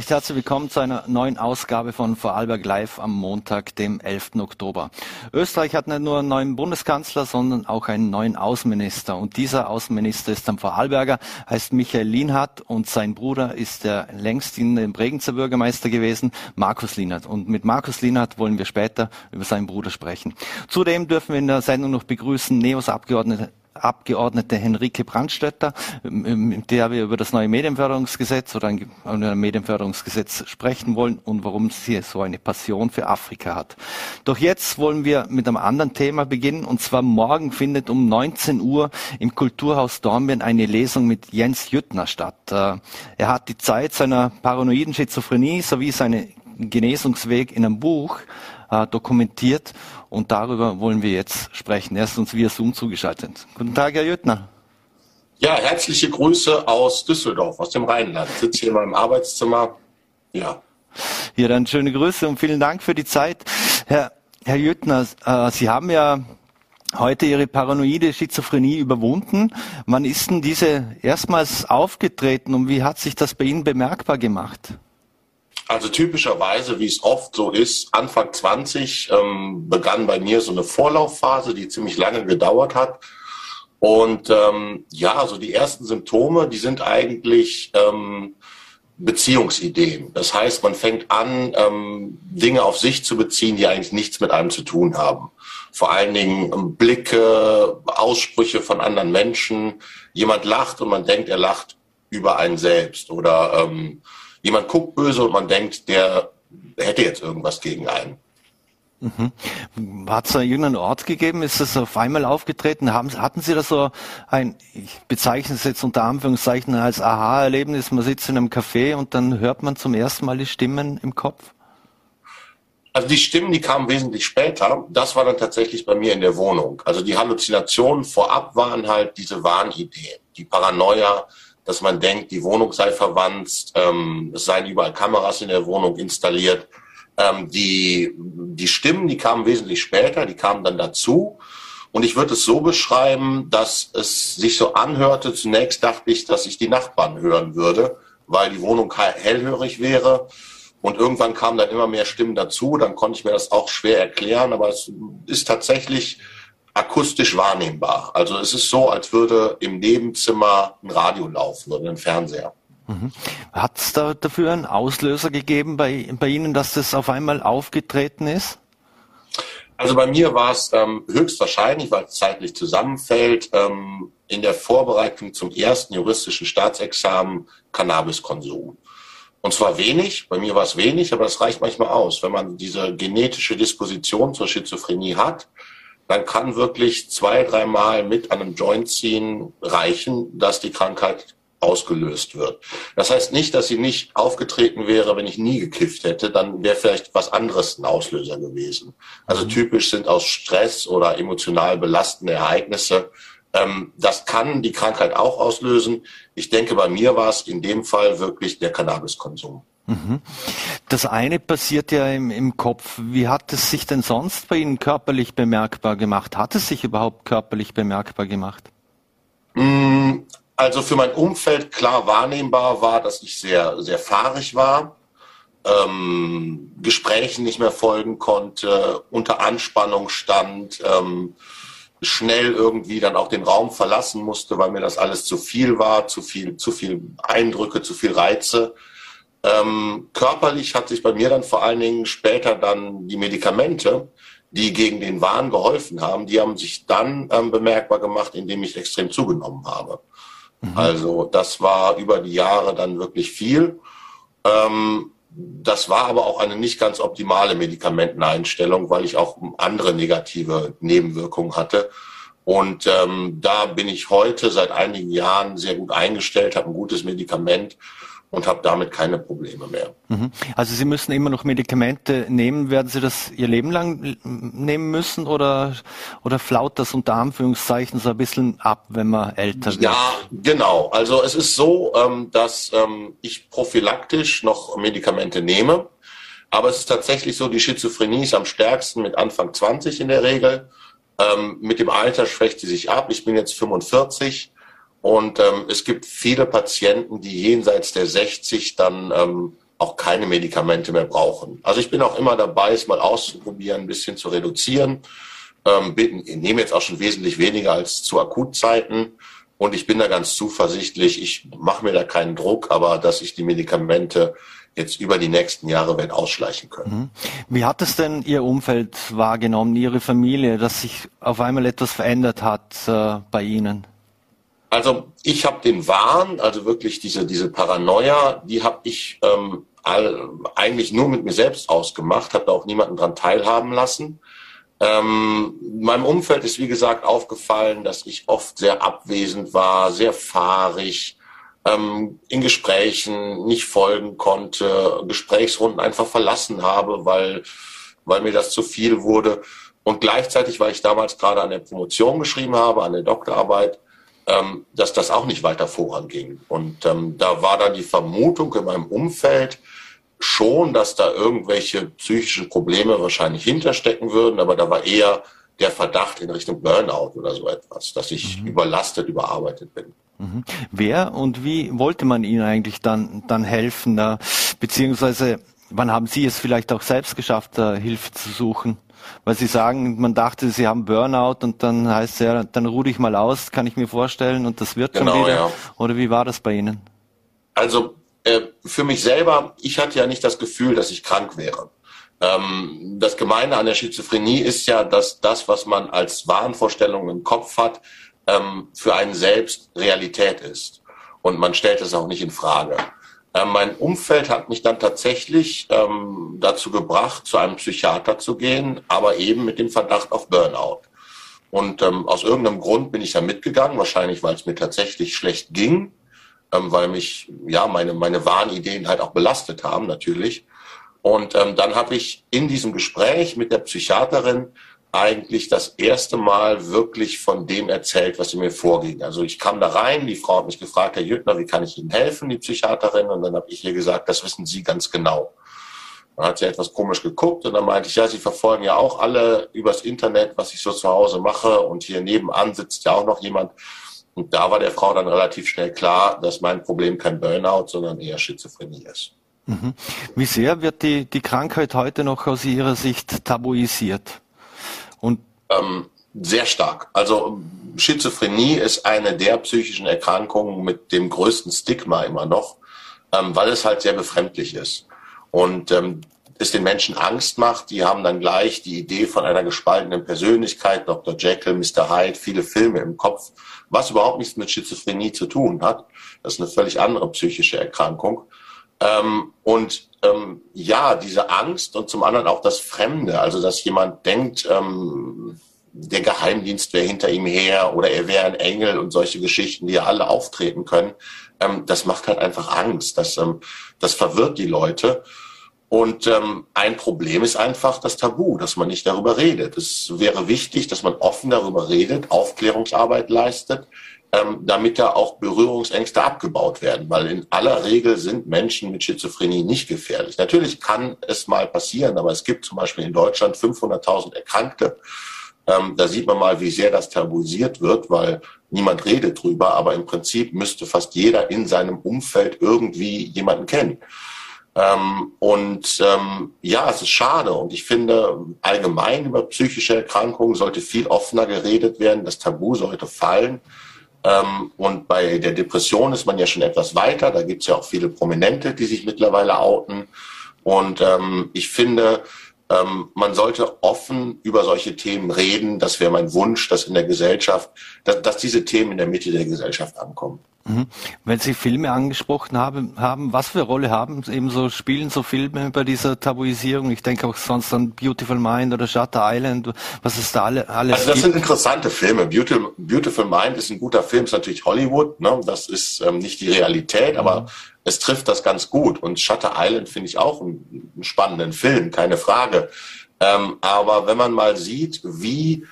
Recht herzlich willkommen zu einer neuen Ausgabe von Vorarlberg Live am Montag, dem 11. Oktober. Österreich hat nicht nur einen neuen Bundeskanzler, sondern auch einen neuen Außenminister. Und dieser Außenminister ist am Vorarlberger, heißt Michael Lienhardt und sein Bruder ist der längst in dem Bregenzer Bürgermeister gewesen, Markus Lienhardt. Und mit Markus Lienhardt wollen wir später über seinen Bruder sprechen. Zudem dürfen wir in der Sendung noch begrüßen Neos Abgeordnete Abgeordnete Henrike Brandstötter, mit der wir über das neue Medienförderungsgesetz oder ein, ein Medienförderungsgesetz sprechen wollen und warum sie so eine Passion für Afrika hat. Doch jetzt wollen wir mit einem anderen Thema beginnen und zwar morgen findet um 19 Uhr im Kulturhaus Dornbirn eine Lesung mit Jens Jüttner statt. Äh, er hat die Zeit seiner paranoiden Schizophrenie sowie seinen Genesungsweg in einem Buch äh, dokumentiert und darüber wollen wir jetzt sprechen. Er ist uns via Zoom zugeschaltet. Guten Tag, Herr Jöttner. Ja, herzliche Grüße aus Düsseldorf, aus dem Rheinland. Ich sitze hier in meinem Arbeitszimmer. Ja. Ja, dann schöne Grüße und vielen Dank für die Zeit. Herr, Herr Jöttner, äh, Sie haben ja heute Ihre paranoide Schizophrenie überwunden. Wann ist denn diese erstmals aufgetreten und wie hat sich das bei Ihnen bemerkbar gemacht? Also typischerweise, wie es oft so ist, Anfang 20 ähm, begann bei mir so eine Vorlaufphase, die ziemlich lange gedauert hat. Und ähm, ja, also die ersten Symptome, die sind eigentlich ähm, Beziehungsideen. Das heißt, man fängt an, ähm, Dinge auf sich zu beziehen, die eigentlich nichts mit einem zu tun haben. Vor allen Dingen ähm, Blicke, Aussprüche von anderen Menschen. Jemand lacht und man denkt, er lacht über einen selbst oder ähm, Jemand guckt böse und man denkt, der hätte jetzt irgendwas gegen einen. Mhm. Hat es irgendeinen Ort gegeben? Ist das auf einmal aufgetreten? Haben, hatten Sie da so ein, ich bezeichne es jetzt unter Anführungszeichen als Aha-Erlebnis, man sitzt in einem Café und dann hört man zum ersten Mal die Stimmen im Kopf? Also die Stimmen, die kamen wesentlich später. Das war dann tatsächlich bei mir in der Wohnung. Also die Halluzinationen vorab waren halt diese Wahnideen, die Paranoia, dass man denkt, die Wohnung sei verwandt, ähm, es seien überall Kameras in der Wohnung installiert. Ähm, die, die Stimmen, die kamen wesentlich später, die kamen dann dazu. Und ich würde es so beschreiben, dass es sich so anhörte, zunächst dachte ich, dass ich die Nachbarn hören würde, weil die Wohnung hellhörig wäre. Und irgendwann kamen dann immer mehr Stimmen dazu. Dann konnte ich mir das auch schwer erklären. Aber es ist tatsächlich akustisch wahrnehmbar. Also es ist so, als würde im Nebenzimmer ein Radio laufen oder ein Fernseher. Mhm. Hat es da dafür einen Auslöser gegeben bei, bei Ihnen, dass das auf einmal aufgetreten ist? Also bei mir war es ähm, höchstwahrscheinlich, weil es zeitlich zusammenfällt, ähm, in der Vorbereitung zum ersten juristischen Staatsexamen Cannabiskonsum. Und zwar wenig, bei mir war es wenig, aber das reicht manchmal aus. Wenn man diese genetische Disposition zur Schizophrenie hat, dann kann wirklich zwei, dreimal mit einem Joint ziehen reichen, dass die Krankheit ausgelöst wird. Das heißt nicht, dass sie nicht aufgetreten wäre, wenn ich nie gekifft hätte, dann wäre vielleicht was anderes ein Auslöser gewesen. Also mhm. typisch sind aus Stress oder emotional belastende Ereignisse. Ähm, das kann die Krankheit auch auslösen. Ich denke, bei mir war es in dem Fall wirklich der Cannabiskonsum. Mhm. Das eine passiert ja im, im, Kopf. Wie hat es sich denn sonst bei Ihnen körperlich bemerkbar gemacht? Hat es sich überhaupt körperlich bemerkbar gemacht? Mm, also für mein Umfeld klar wahrnehmbar war, dass ich sehr, sehr fahrig war, ähm, Gesprächen nicht mehr folgen konnte, unter Anspannung stand, ähm, schnell irgendwie dann auch den Raum verlassen musste, weil mir das alles zu viel war, zu viel, zu viel Eindrücke, zu viel Reize. Ähm, körperlich hat sich bei mir dann vor allen Dingen später dann die Medikamente, die gegen den Wahn geholfen haben, die haben sich dann ähm, bemerkbar gemacht, indem ich extrem zugenommen habe. Mhm. Also das war über die Jahre dann wirklich viel. Ähm, das war aber auch eine nicht ganz optimale Medikamenteneinstellung, weil ich auch andere negative Nebenwirkungen hatte. Und ähm, da bin ich heute seit einigen Jahren sehr gut eingestellt, habe ein gutes Medikament und habe damit keine Probleme mehr. Mhm. Also Sie müssen immer noch Medikamente nehmen. Werden Sie das Ihr Leben lang nehmen müssen oder, oder flaut das unter Anführungszeichen so ein bisschen ab, wenn man älter wird? Ja, genau. Also es ist so, ähm, dass ähm, ich prophylaktisch noch Medikamente nehme. Aber es ist tatsächlich so, die Schizophrenie ist am stärksten mit Anfang 20 in der Regel. Ähm, mit dem Alter schwächt sie sich ab. Ich bin jetzt 45 und ähm, es gibt viele Patienten, die jenseits der 60 dann ähm, auch keine Medikamente mehr brauchen. Also ich bin auch immer dabei, es mal auszuprobieren, ein bisschen zu reduzieren. Ähm, bin, nehme jetzt auch schon wesentlich weniger als zu Akutzeiten. Und ich bin da ganz zuversichtlich. Ich mache mir da keinen Druck, aber dass ich die Medikamente jetzt über die nächsten Jahre werden ausschleichen können. Mhm. Wie hat es denn Ihr Umfeld wahrgenommen, Ihre Familie, dass sich auf einmal etwas verändert hat äh, bei Ihnen? Also ich habe den Wahn, also wirklich diese, diese Paranoia, die habe ich ähm, all, eigentlich nur mit mir selbst ausgemacht, habe da auch niemanden dran teilhaben lassen. Ähm, meinem Umfeld ist, wie gesagt, aufgefallen, dass ich oft sehr abwesend war, sehr fahrig, ähm, in Gesprächen nicht folgen konnte, Gesprächsrunden einfach verlassen habe, weil, weil mir das zu viel wurde. Und gleichzeitig, weil ich damals gerade an der Promotion geschrieben habe, an der Doktorarbeit, ähm, dass das auch nicht weiter voranging. Und ähm, da war dann die Vermutung in meinem Umfeld schon, dass da irgendwelche psychischen Probleme wahrscheinlich hinterstecken würden, aber da war eher der Verdacht in Richtung Burnout oder so etwas, dass ich mhm. überlastet, überarbeitet bin. Mhm. Wer und wie wollte man Ihnen eigentlich dann, dann helfen? Beziehungsweise wann haben Sie es vielleicht auch selbst geschafft, Hilfe zu suchen? Weil Sie sagen, man dachte, Sie haben Burnout und dann heißt es ja, dann ruhe ich mal aus, kann ich mir vorstellen, und das wird genau, schon wieder. Ja. Oder wie war das bei Ihnen? Also äh, für mich selber, ich hatte ja nicht das Gefühl, dass ich krank wäre. Ähm, das Gemeine an der Schizophrenie ist ja, dass das, was man als Wahnvorstellung im Kopf hat, ähm, für einen selbst Realität ist. Und man stellt es auch nicht in Frage. Äh, mein Umfeld hat mich dann tatsächlich ähm, dazu gebracht, zu einem Psychiater zu gehen, aber eben mit dem Verdacht auf Burnout. Und ähm, aus irgendeinem Grund bin ich da mitgegangen, wahrscheinlich weil es mir tatsächlich schlecht ging, ähm, weil mich ja meine meine Wahnideen halt auch belastet haben natürlich. Und ähm, dann habe ich in diesem Gespräch mit der Psychiaterin eigentlich das erste Mal wirklich von dem erzählt, was in mir vorging. Also ich kam da rein, die Frau hat mich gefragt, Herr Jüttner, wie kann ich Ihnen helfen, die Psychiaterin? Und dann habe ich ihr gesagt, das wissen Sie ganz genau. Dann hat sie etwas komisch geguckt und dann meinte ich, ja, Sie verfolgen ja auch alle übers Internet, was ich so zu Hause mache und hier nebenan sitzt ja auch noch jemand. Und da war der Frau dann relativ schnell klar, dass mein Problem kein Burnout, sondern eher Schizophrenie ist. Mhm. Wie sehr wird die, die Krankheit heute noch aus Ihrer Sicht tabuisiert? Und ähm, sehr stark. Also Schizophrenie ist eine der psychischen Erkrankungen mit dem größten Stigma immer noch, ähm, weil es halt sehr befremdlich ist. Und ähm, es den Menschen Angst macht, die haben dann gleich die Idee von einer gespaltenen Persönlichkeit, Dr. Jekyll, Mr. Hyde, viele Filme im Kopf, was überhaupt nichts mit Schizophrenie zu tun hat. Das ist eine völlig andere psychische Erkrankung. Ähm, und ähm, ja, diese Angst und zum anderen auch das Fremde, also dass jemand denkt, ähm, der Geheimdienst wäre hinter ihm her oder er wäre ein Engel und solche Geschichten, die ja alle auftreten können, ähm, das macht halt einfach Angst. Das, ähm, das verwirrt die Leute. Und ähm, ein Problem ist einfach das Tabu, dass man nicht darüber redet. Es wäre wichtig, dass man offen darüber redet, Aufklärungsarbeit leistet, ähm, damit da auch Berührungsängste abgebaut werden, weil in aller Regel sind Menschen mit Schizophrenie nicht gefährlich. Natürlich kann es mal passieren, aber es gibt zum Beispiel in Deutschland 500.000 Erkrankte. Ähm, da sieht man mal, wie sehr das tabuisiert wird, weil niemand redet drüber, aber im Prinzip müsste fast jeder in seinem Umfeld irgendwie jemanden kennen. Ähm, und ähm, ja, es ist schade. Und ich finde, allgemein über psychische Erkrankungen sollte viel offener geredet werden. Das Tabu sollte fallen. Ähm, und bei der Depression ist man ja schon etwas weiter. Da gibt es ja auch viele Prominente, die sich mittlerweile outen. Und ähm, ich finde, ähm, man sollte offen über solche Themen reden. Das wäre mein Wunsch, dass in der Gesellschaft, dass, dass diese Themen in der Mitte der Gesellschaft ankommen. Mhm. Wenn Sie Filme angesprochen haben, haben, was für Rolle haben eben so, spielen so Filme bei dieser Tabuisierung? Ich denke auch sonst an Beautiful Mind oder Shutter Island, was ist da alle, alles Also das gibt. sind interessante Filme. Beautiful, Beautiful Mind ist ein guter Film, ist natürlich Hollywood, ne? das ist ähm, nicht die Realität, mhm. aber es trifft das ganz gut. Und Shutter Island finde ich auch einen, einen, spannenden Film, keine Frage. Ähm, aber wenn man mal sieht, wie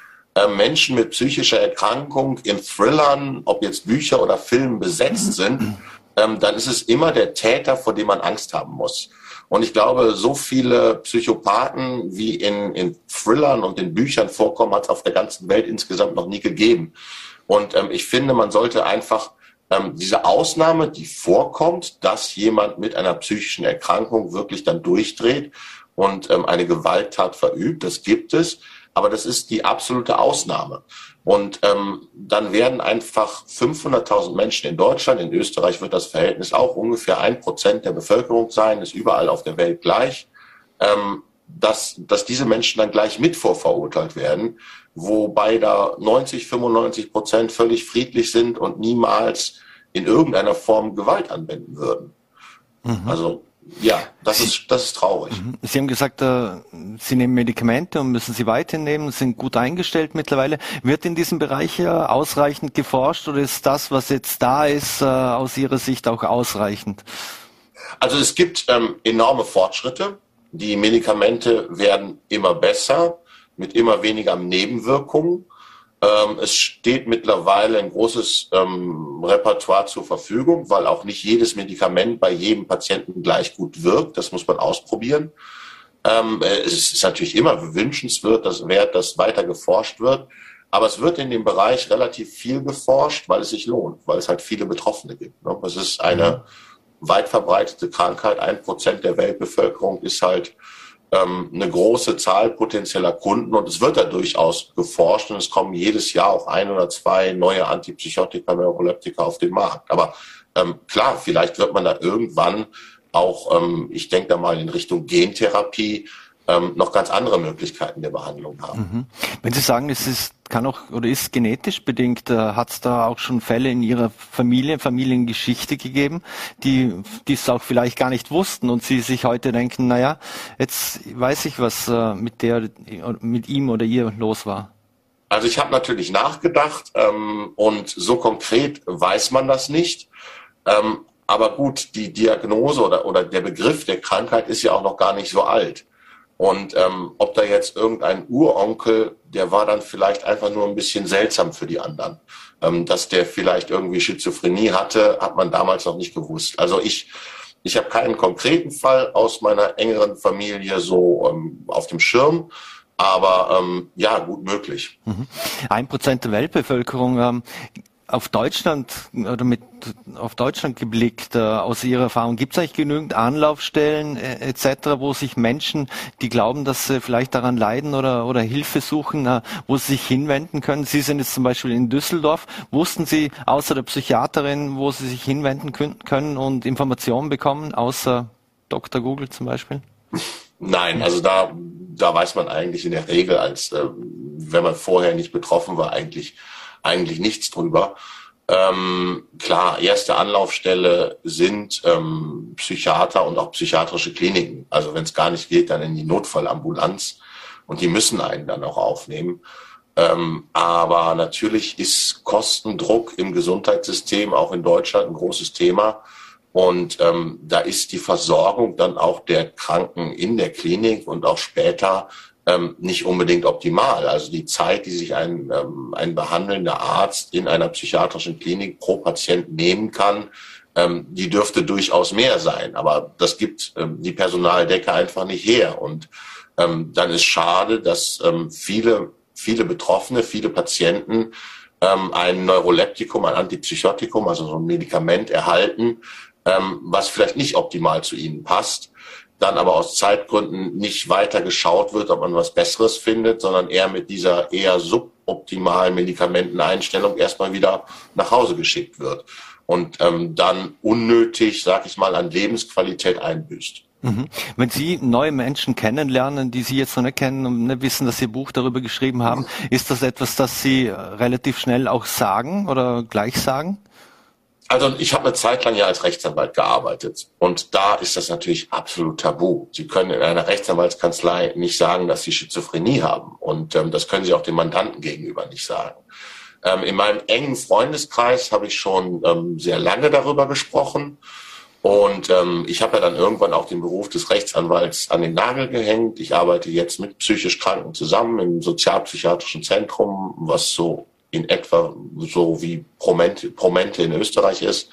Menschen mit psychischer Erkrankung in Thrillern, ob jetzt Bücher oder Filmen besetzt sind, ähm, dann ist es immer der Täter, vor dem man Angst haben muss. Und ich glaube, so viele Psychopathen wie in, in Thrillern und in Büchern vorkommen, hat es auf der ganzen Welt insgesamt noch nie gegeben. Und ähm, ich finde, man sollte einfach ähm, diese Ausnahme, die vorkommt, dass jemand mit einer psychischen Erkrankung wirklich dann durchdreht und ähm, eine Gewalttat verübt, das gibt es, aber das ist die absolute Ausnahme. Und ähm, dann werden einfach 500.000 Menschen in Deutschland, in Österreich wird das Verhältnis auch ungefähr ein Prozent der Bevölkerung sein, ist überall auf der Welt gleich, ähm, dass, dass diese Menschen dann gleich mit vorverurteilt werden, wobei da 90, 95 Prozent völlig friedlich sind und niemals in irgendeiner Form Gewalt anwenden würden. Mhm. Also ja, das ist, das ist traurig. Mhm. Sie haben gesagt, äh, Sie nehmen Medikamente und müssen sie weiternehmen, sind gut eingestellt mittlerweile. Wird in diesem Bereich äh, ausreichend geforscht oder ist das, was jetzt da ist, äh, aus Ihrer Sicht auch ausreichend? Also es gibt ähm, enorme Fortschritte. Die Medikamente werden immer besser mit immer weniger Nebenwirkungen. Ähm, es steht mittlerweile ein großes ähm, Repertoire zur Verfügung, weil auch nicht jedes Medikament bei jedem Patienten gleich gut wirkt. Das muss man ausprobieren. Ähm, äh, es ist natürlich immer wünschenswert, dass, dass weiter geforscht wird. Aber es wird in dem Bereich relativ viel geforscht, weil es sich lohnt, weil es halt viele Betroffene gibt. Ne? Es ist eine mhm. weit verbreitete Krankheit. Ein Prozent der Weltbevölkerung ist halt ähm, eine große Zahl potenzieller Kunden und es wird da durchaus geforscht und es kommen jedes Jahr auch ein oder zwei neue Antipsychotika, Neuroleptika auf den Markt. Aber ähm, klar, vielleicht wird man da irgendwann auch, ähm, ich denke da mal in Richtung Gentherapie, ähm, noch ganz andere Möglichkeiten der Behandlung haben. Mhm. Wenn Sie sagen, es ist, kann auch oder ist genetisch bedingt, äh, hat es da auch schon Fälle in Ihrer Familie, Familiengeschichte gegeben, die die es auch vielleicht gar nicht wussten und Sie sich heute denken, naja, jetzt weiß ich, was äh, mit der, mit ihm oder ihr los war. Also ich habe natürlich nachgedacht ähm, und so konkret weiß man das nicht. Ähm, aber gut, die Diagnose oder, oder der Begriff der Krankheit ist ja auch noch gar nicht so alt. Und ähm, ob da jetzt irgendein Uronkel, der war dann vielleicht einfach nur ein bisschen seltsam für die anderen. Ähm, dass der vielleicht irgendwie Schizophrenie hatte, hat man damals noch nicht gewusst. Also ich, ich habe keinen konkreten Fall aus meiner engeren Familie so ähm, auf dem Schirm. Aber ähm, ja, gut möglich. Mhm. Ein Prozent der Weltbevölkerung ähm, auf Deutschland oder mit auf Deutschland geblickt äh, aus Ihrer Erfahrung, gibt es eigentlich genügend Anlaufstellen äh, etc., wo sich Menschen, die glauben, dass sie vielleicht daran leiden oder, oder Hilfe suchen, äh, wo sie sich hinwenden können? Sie sind jetzt zum Beispiel in Düsseldorf. Wussten Sie außer der Psychiaterin, wo Sie sich hinwenden können und Informationen bekommen, außer Dr. Google zum Beispiel? Nein, also da, da weiß man eigentlich in der Regel, als äh, wenn man vorher nicht betroffen war, eigentlich eigentlich nichts drüber. Ähm, klar, erste Anlaufstelle sind ähm, Psychiater und auch psychiatrische Kliniken. Also wenn es gar nicht geht, dann in die Notfallambulanz und die müssen einen dann auch aufnehmen. Ähm, aber natürlich ist Kostendruck im Gesundheitssystem auch in Deutschland ein großes Thema. Und ähm, da ist die Versorgung dann auch der Kranken in der Klinik und auch später ähm, nicht unbedingt optimal. Also die Zeit, die sich ein, ähm, ein behandelnder Arzt in einer psychiatrischen Klinik pro Patient nehmen kann, ähm, die dürfte durchaus mehr sein. Aber das gibt ähm, die Personaldecke einfach nicht her. Und ähm, dann ist schade, dass ähm, viele, viele Betroffene, viele Patienten ähm, ein Neuroleptikum, ein Antipsychotikum, also so ein Medikament erhalten, ähm, was vielleicht nicht optimal zu ihnen passt dann aber aus Zeitgründen nicht weiter geschaut wird, ob man was Besseres findet, sondern eher mit dieser eher suboptimalen Medikamenteneinstellung erstmal wieder nach Hause geschickt wird und ähm, dann unnötig, sag ich mal, an Lebensqualität einbüßt. Mhm. Wenn Sie neue Menschen kennenlernen, die Sie jetzt noch nicht kennen und nicht wissen, dass Sie ein Buch darüber geschrieben haben, ist das etwas, das Sie relativ schnell auch sagen oder gleich sagen? Also ich habe eine Zeit lang ja als Rechtsanwalt gearbeitet und da ist das natürlich absolut tabu. Sie können in einer Rechtsanwaltskanzlei nicht sagen, dass Sie Schizophrenie haben und ähm, das können Sie auch dem Mandanten gegenüber nicht sagen. Ähm, in meinem engen Freundeskreis habe ich schon ähm, sehr lange darüber gesprochen und ähm, ich habe ja dann irgendwann auch den Beruf des Rechtsanwalts an den Nagel gehängt. Ich arbeite jetzt mit psychisch Kranken zusammen im sozialpsychiatrischen Zentrum, was so in etwa so wie Promente, in Österreich ist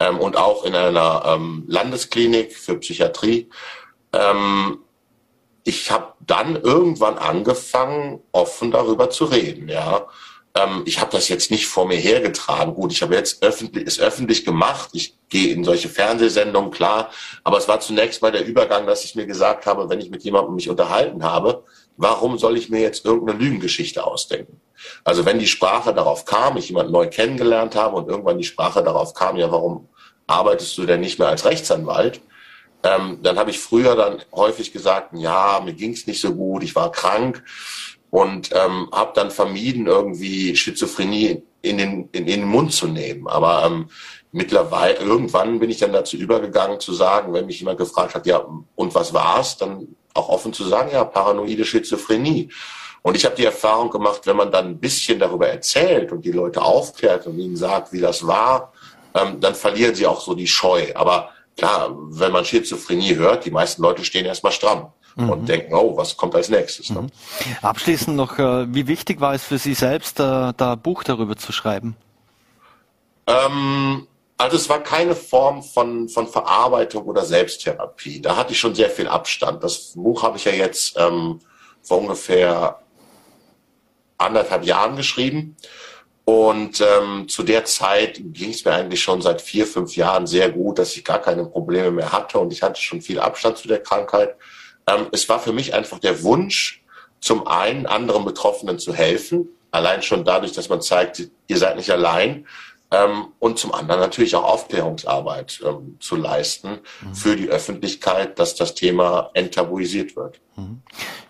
ähm, und auch in einer ähm, Landesklinik für Psychiatrie. Ähm, ich habe dann irgendwann angefangen, offen darüber zu reden, ja. ähm, ich habe das jetzt nicht vor mir hergetragen. Gut, ich habe jetzt öffentlich, es öffentlich gemacht. Ich gehe in solche Fernsehsendungen, klar. Aber es war zunächst mal der Übergang, dass ich mir gesagt habe, wenn ich mit jemandem mich unterhalten habe, warum soll ich mir jetzt irgendeine Lügengeschichte ausdenken? Also wenn die Sprache darauf kam, ich jemanden neu kennengelernt habe und irgendwann die Sprache darauf kam, ja, warum arbeitest du denn nicht mehr als Rechtsanwalt? Ähm, dann habe ich früher dann häufig gesagt, ja, mir ging es nicht so gut, ich war krank und ähm, habe dann vermieden, irgendwie Schizophrenie in den, in, in den Mund zu nehmen. Aber ähm, mittlerweile, irgendwann bin ich dann dazu übergegangen zu sagen, wenn mich jemand gefragt hat, ja, und was war's, dann auch offen zu sagen, ja, paranoide Schizophrenie. Und ich habe die Erfahrung gemacht, wenn man dann ein bisschen darüber erzählt und die Leute aufklärt und ihnen sagt, wie das war, ähm, dann verlieren sie auch so die Scheu. Aber klar, wenn man Schizophrenie hört, die meisten Leute stehen erstmal stramm mhm. und denken, oh, was kommt als nächstes? Ne? Mhm. Abschließend noch, äh, wie wichtig war es für Sie selbst, äh, da Buch darüber zu schreiben? Ähm, also es war keine Form von, von Verarbeitung oder Selbsttherapie. Da hatte ich schon sehr viel Abstand. Das Buch habe ich ja jetzt ähm, vor ungefähr anderthalb Jahren geschrieben. Und ähm, zu der Zeit ging es mir eigentlich schon seit vier, fünf Jahren sehr gut, dass ich gar keine Probleme mehr hatte und ich hatte schon viel Abstand zu der Krankheit. Ähm, es war für mich einfach der Wunsch, zum einen anderen Betroffenen zu helfen, allein schon dadurch, dass man zeigt, ihr seid nicht allein, und zum anderen natürlich auch Aufklärungsarbeit ähm, zu leisten mhm. für die Öffentlichkeit, dass das Thema enttabuisiert wird. Mhm.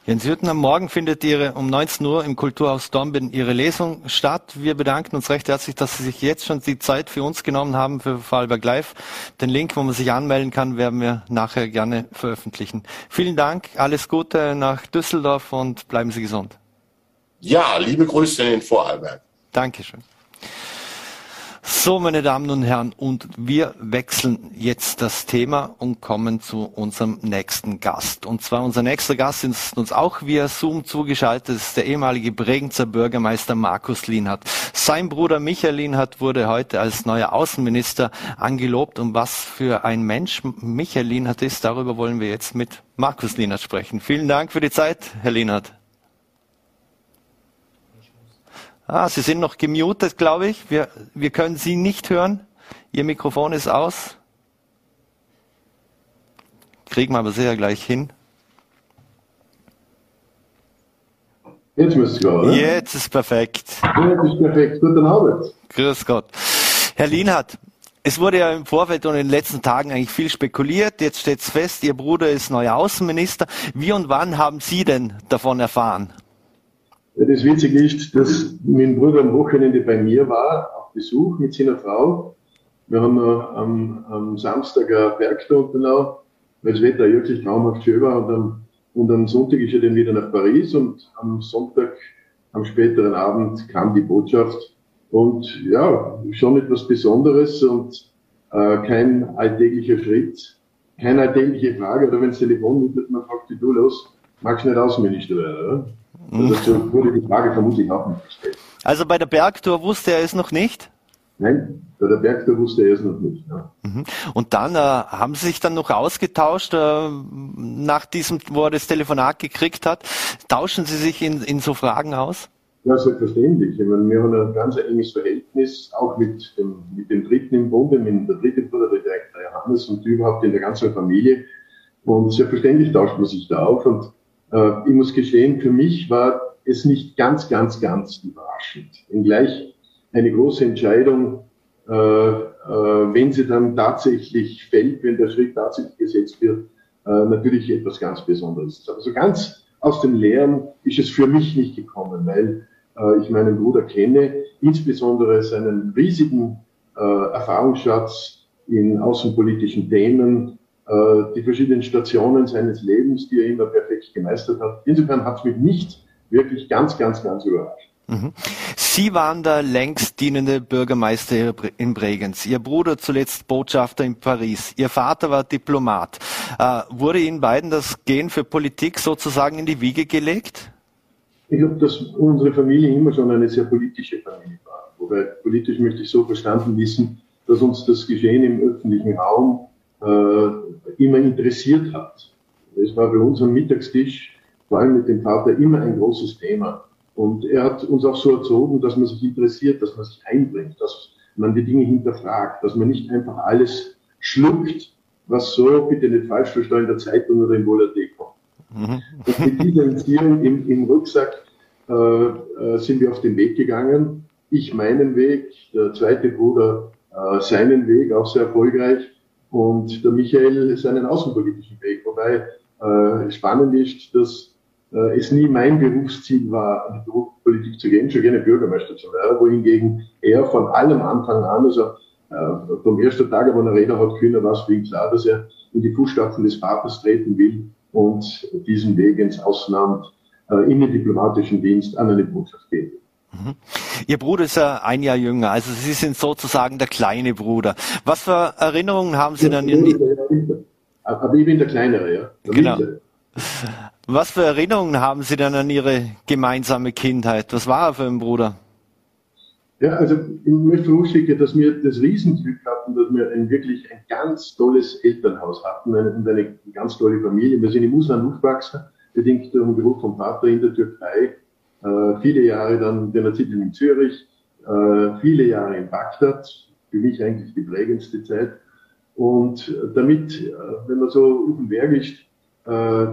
Jens Hütten, am Morgen findet Ihre um 19 Uhr im Kulturhaus Dornbirn Ihre Lesung statt. Wir bedanken uns recht herzlich, dass Sie sich jetzt schon die Zeit für uns genommen haben, für Vorarlberg Live. Den Link, wo man sich anmelden kann, werden wir nachher gerne veröffentlichen. Vielen Dank, alles Gute nach Düsseldorf und bleiben Sie gesund. Ja, liebe Grüße in den Vorarlberg. Dankeschön. So, meine Damen und Herren, und wir wechseln jetzt das Thema und kommen zu unserem nächsten Gast. Und zwar unser nächster Gast ist uns auch via Zoom zugeschaltet, ist der ehemalige Bregenzer Bürgermeister Markus Lienhardt. Sein Bruder Michael Lienhardt wurde heute als neuer Außenminister angelobt. Und was für ein Mensch Michael Lienhardt ist, darüber wollen wir jetzt mit Markus Lienhardt sprechen. Vielen Dank für die Zeit, Herr Lienhardt. Ah, Sie sind noch gemutet, glaube ich. Wir, wir können Sie nicht hören. Ihr Mikrofon ist aus. Kriegen wir aber sehr gleich hin. Jetzt müsste es oder? Jetzt ist perfekt. Jetzt ist perfekt. Guten Abend. Grüß Gott. Herr Lienhardt, es wurde ja im Vorfeld und in den letzten Tagen eigentlich viel spekuliert. Jetzt steht es fest, Ihr Bruder ist neuer Außenminister. Wie und wann haben Sie denn davon erfahren? Das Witzige ist, dass mein Bruder am Wochenende bei mir war, auf Besuch mit seiner Frau. Wir haben am, am Samstag eine Bergtour unternommen, weil das Wetter wirklich traumhaft schön war. Und am, und am Sonntag ist er dann wieder nach Paris und am Sonntag, am späteren Abend kam die Botschaft. Und ja, schon etwas Besonderes und äh, kein alltäglicher Schritt, keine alltägliche Frage. Oder wenn das Telefon mittet, man fragt, du los, magst du nicht Außenminister werden, oder? Also wurde die Frage vermutlich auch nicht gestellt. Also bei der Bergtour wusste er es noch nicht? Nein, bei der Bergtour wusste er es noch nicht. Ja. Mhm. Und dann äh, haben Sie sich dann noch ausgetauscht, äh, nach diesem, wo er das Telefonat gekriegt hat. Tauschen Sie sich in, in so Fragen aus? Ja, selbstverständlich. Ich meine, wir haben ein ganz enges Verhältnis, auch mit dem, mit dem Dritten im Bunde, mit der dritten Bruder, der, Johannes und überhaupt in der ganzen Familie. Und selbstverständlich tauscht man sich da auf. Und ich muss gestehen, für mich war es nicht ganz, ganz, ganz überraschend. Wenngleich eine große Entscheidung, äh, äh, wenn sie dann tatsächlich fällt, wenn der Schritt tatsächlich gesetzt wird, äh, natürlich etwas ganz Besonderes ist. Aber so ganz aus dem Leeren ist es für mich nicht gekommen, weil äh, ich meinen Bruder kenne, insbesondere seinen riesigen äh, Erfahrungsschatz in außenpolitischen Themen, äh, die verschiedenen Stationen seines Lebens, die er immer perfekt gemeistert hat. Insofern hat es mich nicht wirklich ganz, ganz, ganz überrascht. Mhm. Sie waren der längst dienende Bürgermeister in Bregenz. Ihr Bruder zuletzt Botschafter in Paris. Ihr Vater war Diplomat. Äh, wurde Ihnen beiden das Gehen für Politik sozusagen in die Wiege gelegt? Ich glaube, dass unsere Familie immer schon eine sehr politische Familie war. Wobei politisch möchte ich so verstanden wissen, dass uns das Geschehen im öffentlichen Raum äh, immer interessiert hat. Es war bei uns am Mittagstisch, vor allem mit dem Vater, immer ein großes Thema. Und er hat uns auch so erzogen, dass man sich interessiert, dass man sich einbringt, dass man die Dinge hinterfragt, dass man nicht einfach alles schluckt, was so, bitte nicht falsch verstehen, in der Zeitung oder im Volatile kommt. Mhm. Und mit dieser Entziehung im, im Rucksack äh, äh, sind wir auf den Weg gegangen. Ich meinen Weg, der zweite Bruder äh, seinen Weg, auch sehr erfolgreich, und der Michael seinen außenpolitischen Weg. Wobei äh, spannend ist, dass äh, es nie mein Berufsziel war, in die Berufspolitik zu gehen, schon gerne Bürgermeister zu werden, wohingegen er von allem Anfang an, also äh, vom ersten Tag, wo er Räder hat können, war es für ihn klar, dass er in die Fußstapfen des Vaters treten will und diesen Weg ins Ausland äh, in den diplomatischen Dienst an eine Botschaft gehen will. Ihr Bruder ist ja ein Jahr jünger, also Sie sind sozusagen der kleine Bruder. Was für Erinnerungen haben Sie dann. Aber ich bin der kleinere, ja. Der genau. Was für Erinnerungen haben Sie dann an Ihre gemeinsame Kindheit? Was war er für ein Bruder? Ja, also ich möchte vorausschicken, dass wir das Riesenglück hatten, dass wir ein wirklich ein ganz tolles Elternhaus hatten eine, und eine ganz tolle Familie. Wir sind im Ausland aufgewachsen, bedingt durch den Beruf vom Vater in der Türkei. Äh, viele Jahre dann der Zeit in Zürich, äh, viele Jahre in Bagdad, für mich eigentlich die prägendste Zeit. Und damit, äh, wenn man so auf dem Berg ist, äh,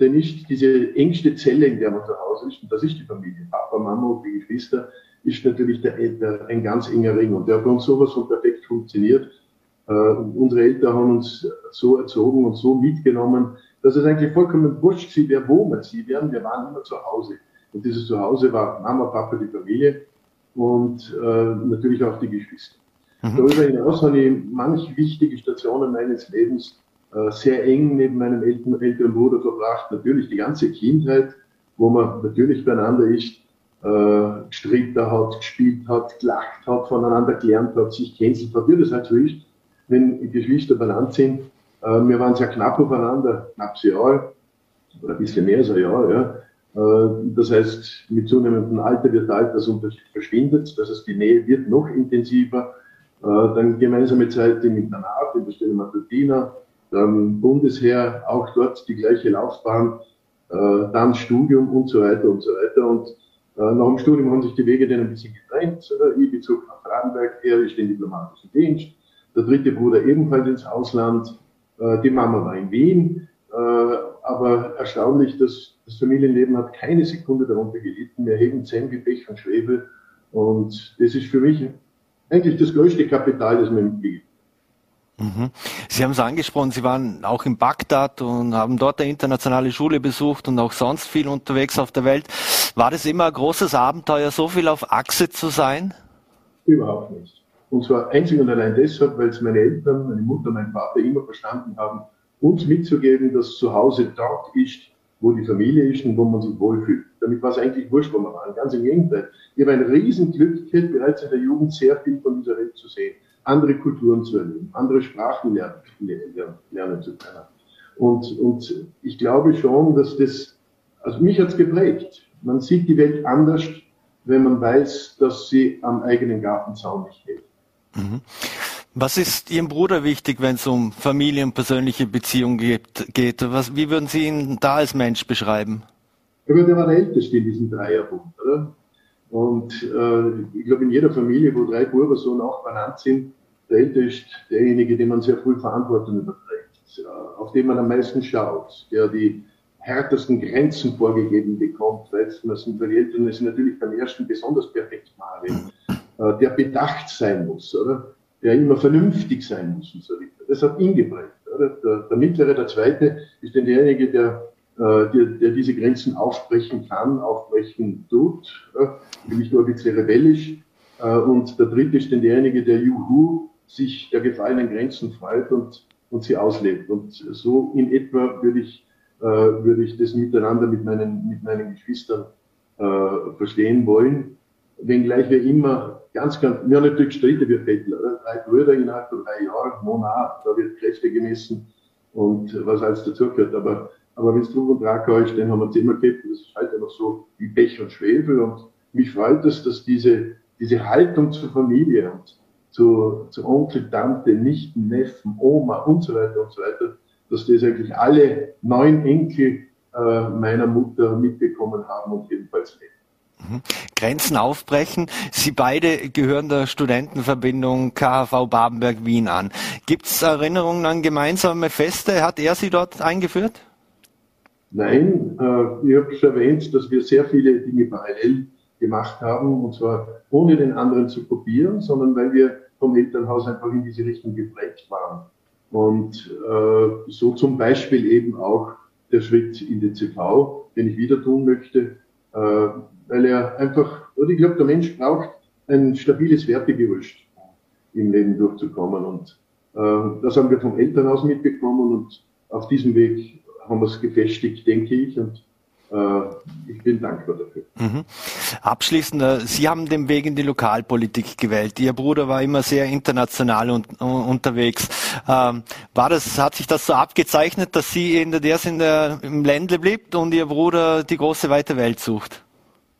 denn ist diese engste Zelle, in der man zu Hause ist, und das ist die Familie, Papa, Mama und die Geschwister, ist natürlich der, der, ein ganz enger Ring. Und der hat bei uns sowas von perfekt funktioniert. Äh, unsere Eltern haben uns so erzogen und so mitgenommen, dass es eigentlich vollkommen wurscht war, wer wo man sie werden. Wir waren immer zu Hause. Und dieses Zuhause war Mama, Papa, die Familie und äh, natürlich auch die Geschwister. Mhm. Darüber hinaus habe ich manch wichtige Stationen meines Lebens äh, sehr eng neben meinem älteren, älteren Bruder verbracht. Natürlich die ganze Kindheit, wo man natürlich beieinander ist, äh, gestritten hat, gespielt hat, gelacht hat, voneinander gelernt hat, sich kennengelernt hat, wie das halt so ist, wenn Geschwister benannt sind. Äh, wir waren sehr knapp aufeinander, knapp ein Jahr, oder ein bisschen mehr als ein Jahr, ja. Äh, das heißt, mit zunehmendem Alter wird der Altersunterschied verschwindet, das heißt, die Nähe wird noch intensiver. Äh, dann gemeinsame Zeit im Internat, in der Stelle Matutina, dann Bundesheer, auch dort die gleiche Laufbahn, äh, dann Studium und so weiter und so weiter. Und nach dem Studium haben sich die Wege dann ein bisschen getrennt. Ich bezog nach Fradenberg, er ist in diplomatischen Dienst. Der dritte Bruder ebenfalls ins Ausland. Die Mama war in Wien. Aber erstaunlich, dass das Familienleben hat keine Sekunde darunter gelitten. Wir heben Zähne wie Pech und Schwebel. Und das ist für mich eigentlich das größte Kapital, das man mitgibt. Mhm. Sie haben es angesprochen, Sie waren auch in Bagdad und haben dort eine internationale Schule besucht und auch sonst viel unterwegs auf der Welt. War das immer ein großes Abenteuer, so viel auf Achse zu sein? Überhaupt nicht. Und zwar einzig und allein deshalb, weil es meine Eltern, meine Mutter, mein Vater immer verstanden haben, uns mitzugeben, dass zu Hause dort ist, wo die Familie ist und wo man sich wohlfühlt. Damit war es eigentlich wurscht, wo wir waren. Ganz im Gegenteil. Ich habe ein Riesenglück gehabt, bereits in der Jugend sehr viel von dieser Welt zu sehen, andere Kulturen zu erleben, andere Sprachen lernen, lernen, zu können. Und, und ich glaube schon, dass das, also mich hat's geprägt. Man sieht die Welt anders, wenn man weiß, dass sie am eigenen Gartenzaun nicht hält. Mhm. Was ist Ihrem Bruder wichtig, wenn es um Familie und persönliche Beziehungen geht? Was, wie würden Sie ihn da als Mensch beschreiben? Ja, der war der Älteste in diesem Dreierbund, oder? Und äh, ich glaube, in jeder Familie, wo drei Brüder so nah benannt sind, der Älteste ist derjenige, dem man sehr früh Verantwortung überträgt, auf den man am meisten schaut, der die härtesten Grenzen vorgegeben bekommt, weil es sind für die Eltern ist natürlich beim ersten besonders perfekt machen, äh, der bedacht sein muss, oder? Der immer vernünftig sein muss und so weiter. Das hat ihn geprägt. Der, der mittlere, der zweite, ist dann derjenige, der, äh, der, der diese Grenzen aufbrechen kann, aufbrechen tut, nämlich nur ein bisschen rebellisch. Äh, und der dritte ist dann derjenige, der Juhu sich der gefallenen Grenzen freut und, und sie auslebt. Und so in etwa würde ich, äh, würde ich das miteinander mit meinen, mit meinen Geschwistern verstehen wollen wenngleich wir immer ganz, ganz, wir haben natürlich gestritten, wir Bettler, oder? drei Brüder innerhalb von drei Jahren, Monat, da wird Kräfte gemessen und was alles dazugehört. Aber, aber wenn es Druck und Trag ist, dann haben wir immer gehabt, das ist halt einfach so wie Pech und Schwefel und mich freut es, dass diese, diese Haltung zur Familie und zu, zu Onkel, Tante, Nichten, Neffen, Oma und so weiter und so weiter, dass das eigentlich alle neun Enkel äh, meiner Mutter mitbekommen haben und jedenfalls leben. Mhm. Grenzen aufbrechen. Sie beide gehören der Studentenverbindung KHV Babenberg Wien an. Gibt es Erinnerungen an gemeinsame Feste? Hat er sie dort eingeführt? Nein, äh, ich habe schon erwähnt, dass wir sehr viele Dinge parallel gemacht haben, und zwar ohne den anderen zu kopieren, sondern weil wir vom Elternhaus einfach in diese Richtung geprägt waren. Und äh, so zum Beispiel eben auch der Schritt in den CV, den ich wieder tun möchte, äh, weil er einfach, oder ich glaube, der Mensch braucht ein stabiles Wertegerüst, im Leben durchzukommen. Und äh, das haben wir vom Elternhaus mitbekommen und auf diesem Weg haben wir es gefestigt, denke ich. Und äh, ich bin dankbar dafür. Mhm. Abschließend, Sie haben den Weg in die Lokalpolitik gewählt. Ihr Bruder war immer sehr international und, uh, unterwegs. Ähm, war das, hat sich das so abgezeichnet, dass Sie in der, der in der, im Ländle blieb und Ihr Bruder die große weite Welt sucht?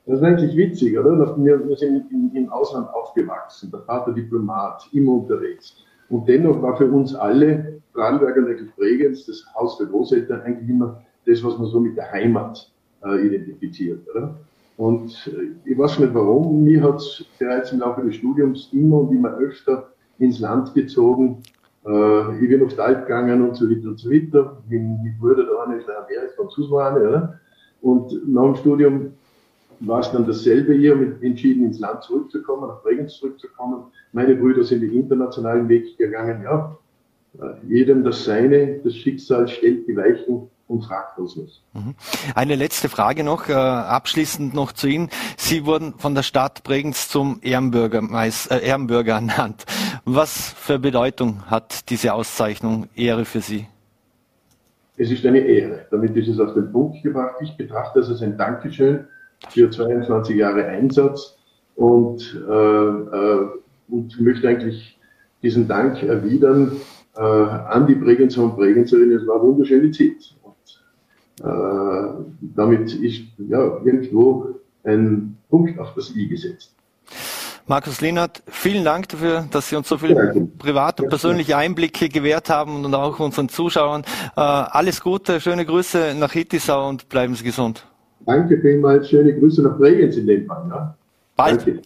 Das ist eigentlich witzig, oder? Wir, sind im, Ausland aufgewachsen, der Vater Diplomat, immer unterwegs. Und dennoch war für uns alle Brandberger und Bregenz, das Haus der Großeltern, eigentlich immer das, was man so mit der Heimat äh, identifiziert. Oder? Und äh, ich weiß nicht warum, mir hat es bereits im Laufe des Studiums immer und immer öfter ins Land gezogen. Äh, ich bin auf die Alp gegangen und so weiter und so weiter. Mein, mein Bruder da eine in Amerika Franzose war, oder? Und nach dem Studium war es dann dasselbe hier, mit entschieden ins Land zurückzukommen, nach Bregenz zurückzukommen. Meine Brüder sind den internationalen Weg gegangen, ja. Äh, jedem das Seine, das Schicksal stellt die Weichen und fragt uns nicht. Mhm. Eine letzte Frage noch, äh, abschließend noch zu Ihnen. Sie wurden von der Stadt Bregenz zum Ehrenbürgermeister, äh, Ehrenbürger ernannt. Was für Bedeutung hat diese Auszeichnung Ehre für Sie? Es ist eine Ehre. Damit ist es auf den Punkt gebracht. Ich betrachte es als ein Dankeschön für 22 Jahre Einsatz und, äh, äh, und möchte eigentlich diesen Dank erwidern äh, an die Bregenzer und Bregenzerinnen. Es war eine wunderschöne Zeit. Und, äh, damit ist ja irgendwo ein Punkt auf das I gesetzt. Markus Lehnert, vielen Dank dafür, dass Sie uns so viele private und persönliche Einblicke gewährt haben und auch unseren Zuschauern. Äh, alles Gute, schöne Grüße nach Hittisau und bleiben Sie gesund. Danke vielmals. Schöne Grüße nach Bregenz in dem Fall. Ja? Bald.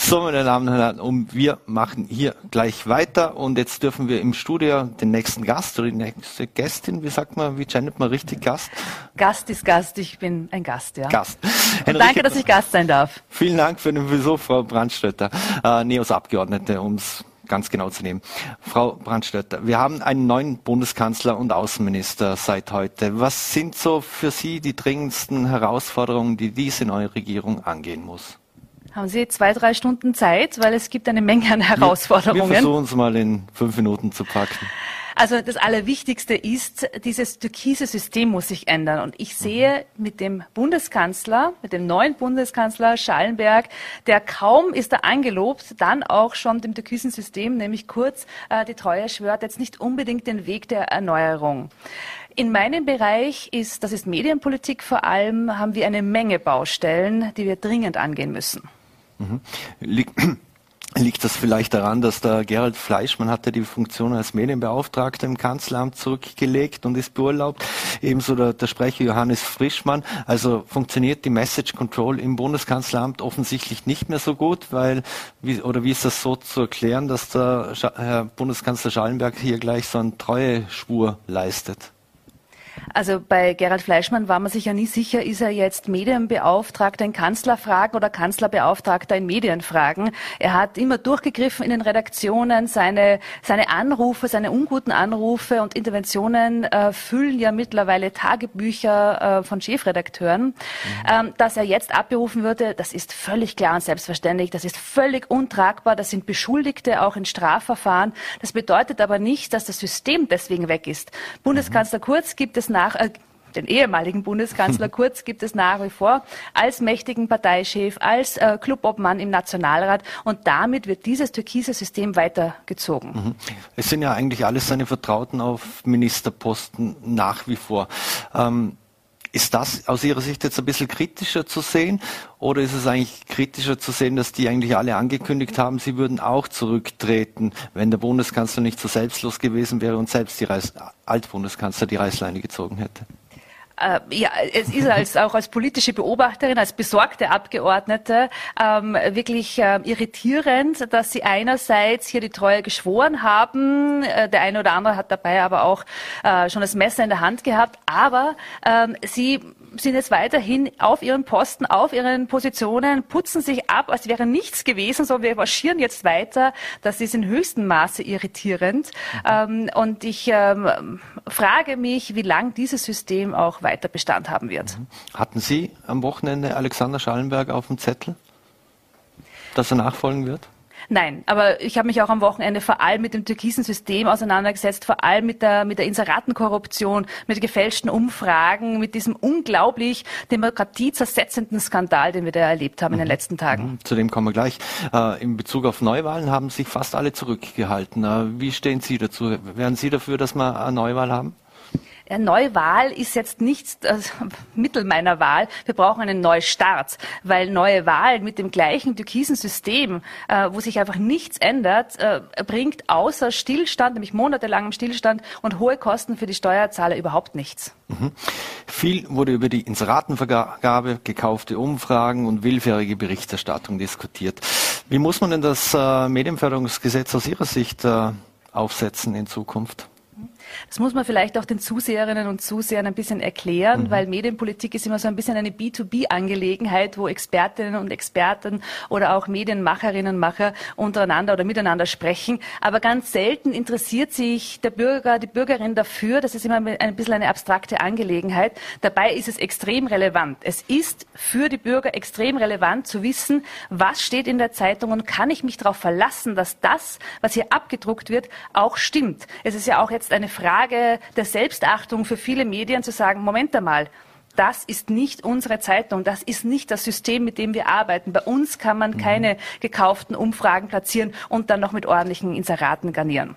So, meine Damen und Herren, und wir machen hier gleich weiter und jetzt dürfen wir im Studio den nächsten Gast oder die nächste Gästin, wie sagt man, wie gendet man richtig Gast? Gast ist Gast, ich bin ein Gast, ja. Gast. danke, dass ich Gast sein darf. Vielen Dank für den Besuch, Frau Brandstötter, äh, NEOS Abgeordnete, ums ganz genau zu nehmen. Frau Brandstötter, wir haben einen neuen Bundeskanzler und Außenminister seit heute. Was sind so für Sie die dringendsten Herausforderungen, die diese neue Regierung angehen muss? Haben Sie zwei, drei Stunden Zeit, weil es gibt eine Menge an Herausforderungen. Wir, wir versuchen es mal in fünf Minuten zu packen. Also das Allerwichtigste ist, dieses türkise System muss sich ändern. Und ich sehe mit dem Bundeskanzler, mit dem neuen Bundeskanzler Schallenberg, der kaum ist er angelobt, dann auch schon dem türkisen System, nämlich kurz äh, die Treue schwört, jetzt nicht unbedingt den Weg der Erneuerung. In meinem Bereich ist, das ist Medienpolitik vor allem, haben wir eine Menge Baustellen, die wir dringend angehen müssen. Mhm. Liegt das vielleicht daran, dass der Gerald Fleischmann hatte die Funktion als Medienbeauftragter im Kanzleramt zurückgelegt und ist beurlaubt? Ebenso der, der Sprecher Johannes Frischmann. Also funktioniert die Message Control im Bundeskanzleramt offensichtlich nicht mehr so gut, weil, wie, oder wie ist das so zu erklären, dass der Herr Bundeskanzler Schallenberg hier gleich so einen Treueschwur leistet? Also bei Gerald Fleischmann war man sich ja nie sicher, ist er jetzt Medienbeauftragter in Kanzlerfragen oder Kanzlerbeauftragter in Medienfragen. Er hat immer durchgegriffen in den Redaktionen. Seine, seine Anrufe, seine unguten Anrufe und Interventionen äh, füllen ja mittlerweile Tagebücher äh, von Chefredakteuren. Mhm. Ähm, dass er jetzt abberufen würde, das ist völlig klar und selbstverständlich. Das ist völlig untragbar. Das sind Beschuldigte auch in Strafverfahren. Das bedeutet aber nicht, dass das System deswegen weg ist. Bundeskanzler Kurz gibt es nach, äh, den ehemaligen Bundeskanzler Kurz gibt es nach wie vor als mächtigen Parteichef, als äh, Clubobmann im Nationalrat und damit wird dieses türkise System weitergezogen. Mhm. Es sind ja eigentlich alles seine Vertrauten auf Ministerposten nach wie vor. Ähm, ist das aus Ihrer Sicht jetzt ein bisschen kritischer zu sehen oder ist es eigentlich kritischer zu sehen, dass die eigentlich alle angekündigt haben, sie würden auch zurücktreten, wenn der Bundeskanzler nicht so selbstlos gewesen wäre und selbst die Reis Altbundeskanzler die Reißleine gezogen hätte? Äh, ja, es ist als, auch als politische Beobachterin, als besorgte Abgeordnete ähm, wirklich äh, irritierend, dass sie einerseits hier die Treue geschworen haben, äh, der eine oder andere hat dabei aber auch äh, schon das Messer in der Hand gehabt, aber ähm, sie sind jetzt weiterhin auf ihren Posten, auf ihren Positionen, putzen sich ab, als wäre nichts gewesen, so wir marschieren jetzt weiter. Das ist in höchstem Maße irritierend. Ähm, und ich ähm, frage mich, wie lang dieses System auch weiter Bestand haben wird. Mhm. Hatten Sie am Wochenende Alexander Schallenberg auf dem Zettel, dass er nachfolgen wird? Nein, aber ich habe mich auch am Wochenende vor allem mit dem türkisen System auseinandergesetzt, vor allem mit der, mit der Inseratenkorruption, mit gefälschten Umfragen, mit diesem unglaublich demokratiezersetzenden Skandal, den wir da erlebt haben in den mhm. letzten Tagen. Mhm. Zu dem kommen wir gleich. Äh, in Bezug auf Neuwahlen haben sich fast alle zurückgehalten. Äh, wie stehen Sie dazu? Wären Sie dafür, dass wir eine Neuwahl haben? Neuwahl ist jetzt nicht das Mittel meiner Wahl. Wir brauchen einen Neustart, weil neue Wahlen mit dem gleichen türkisen System, äh, wo sich einfach nichts ändert, äh, bringt außer Stillstand, nämlich monatelangem Stillstand und hohe Kosten für die Steuerzahler überhaupt nichts. Mhm. Viel wurde über die Inseratenvergabe, gekaufte Umfragen und willfährige Berichterstattung diskutiert. Wie muss man denn das äh, Medienförderungsgesetz aus Ihrer Sicht äh, aufsetzen in Zukunft? Das muss man vielleicht auch den Zuseherinnen und Zusehern ein bisschen erklären, mhm. weil Medienpolitik ist immer so ein bisschen eine B2B-Angelegenheit, wo Expertinnen und Experten oder auch Medienmacherinnen und Macher untereinander oder miteinander sprechen. Aber ganz selten interessiert sich der Bürger, die Bürgerin dafür. Das ist immer ein bisschen eine abstrakte Angelegenheit. Dabei ist es extrem relevant. Es ist für die Bürger extrem relevant zu wissen, was steht in der Zeitung und kann ich mich darauf verlassen, dass das, was hier abgedruckt wird, auch stimmt. Es ist ja auch jetzt eine Frage der Selbstachtung für viele Medien zu sagen, Moment einmal, das ist nicht unsere Zeitung, das ist nicht das System, mit dem wir arbeiten. Bei uns kann man mhm. keine gekauften Umfragen platzieren und dann noch mit ordentlichen Inseraten garnieren.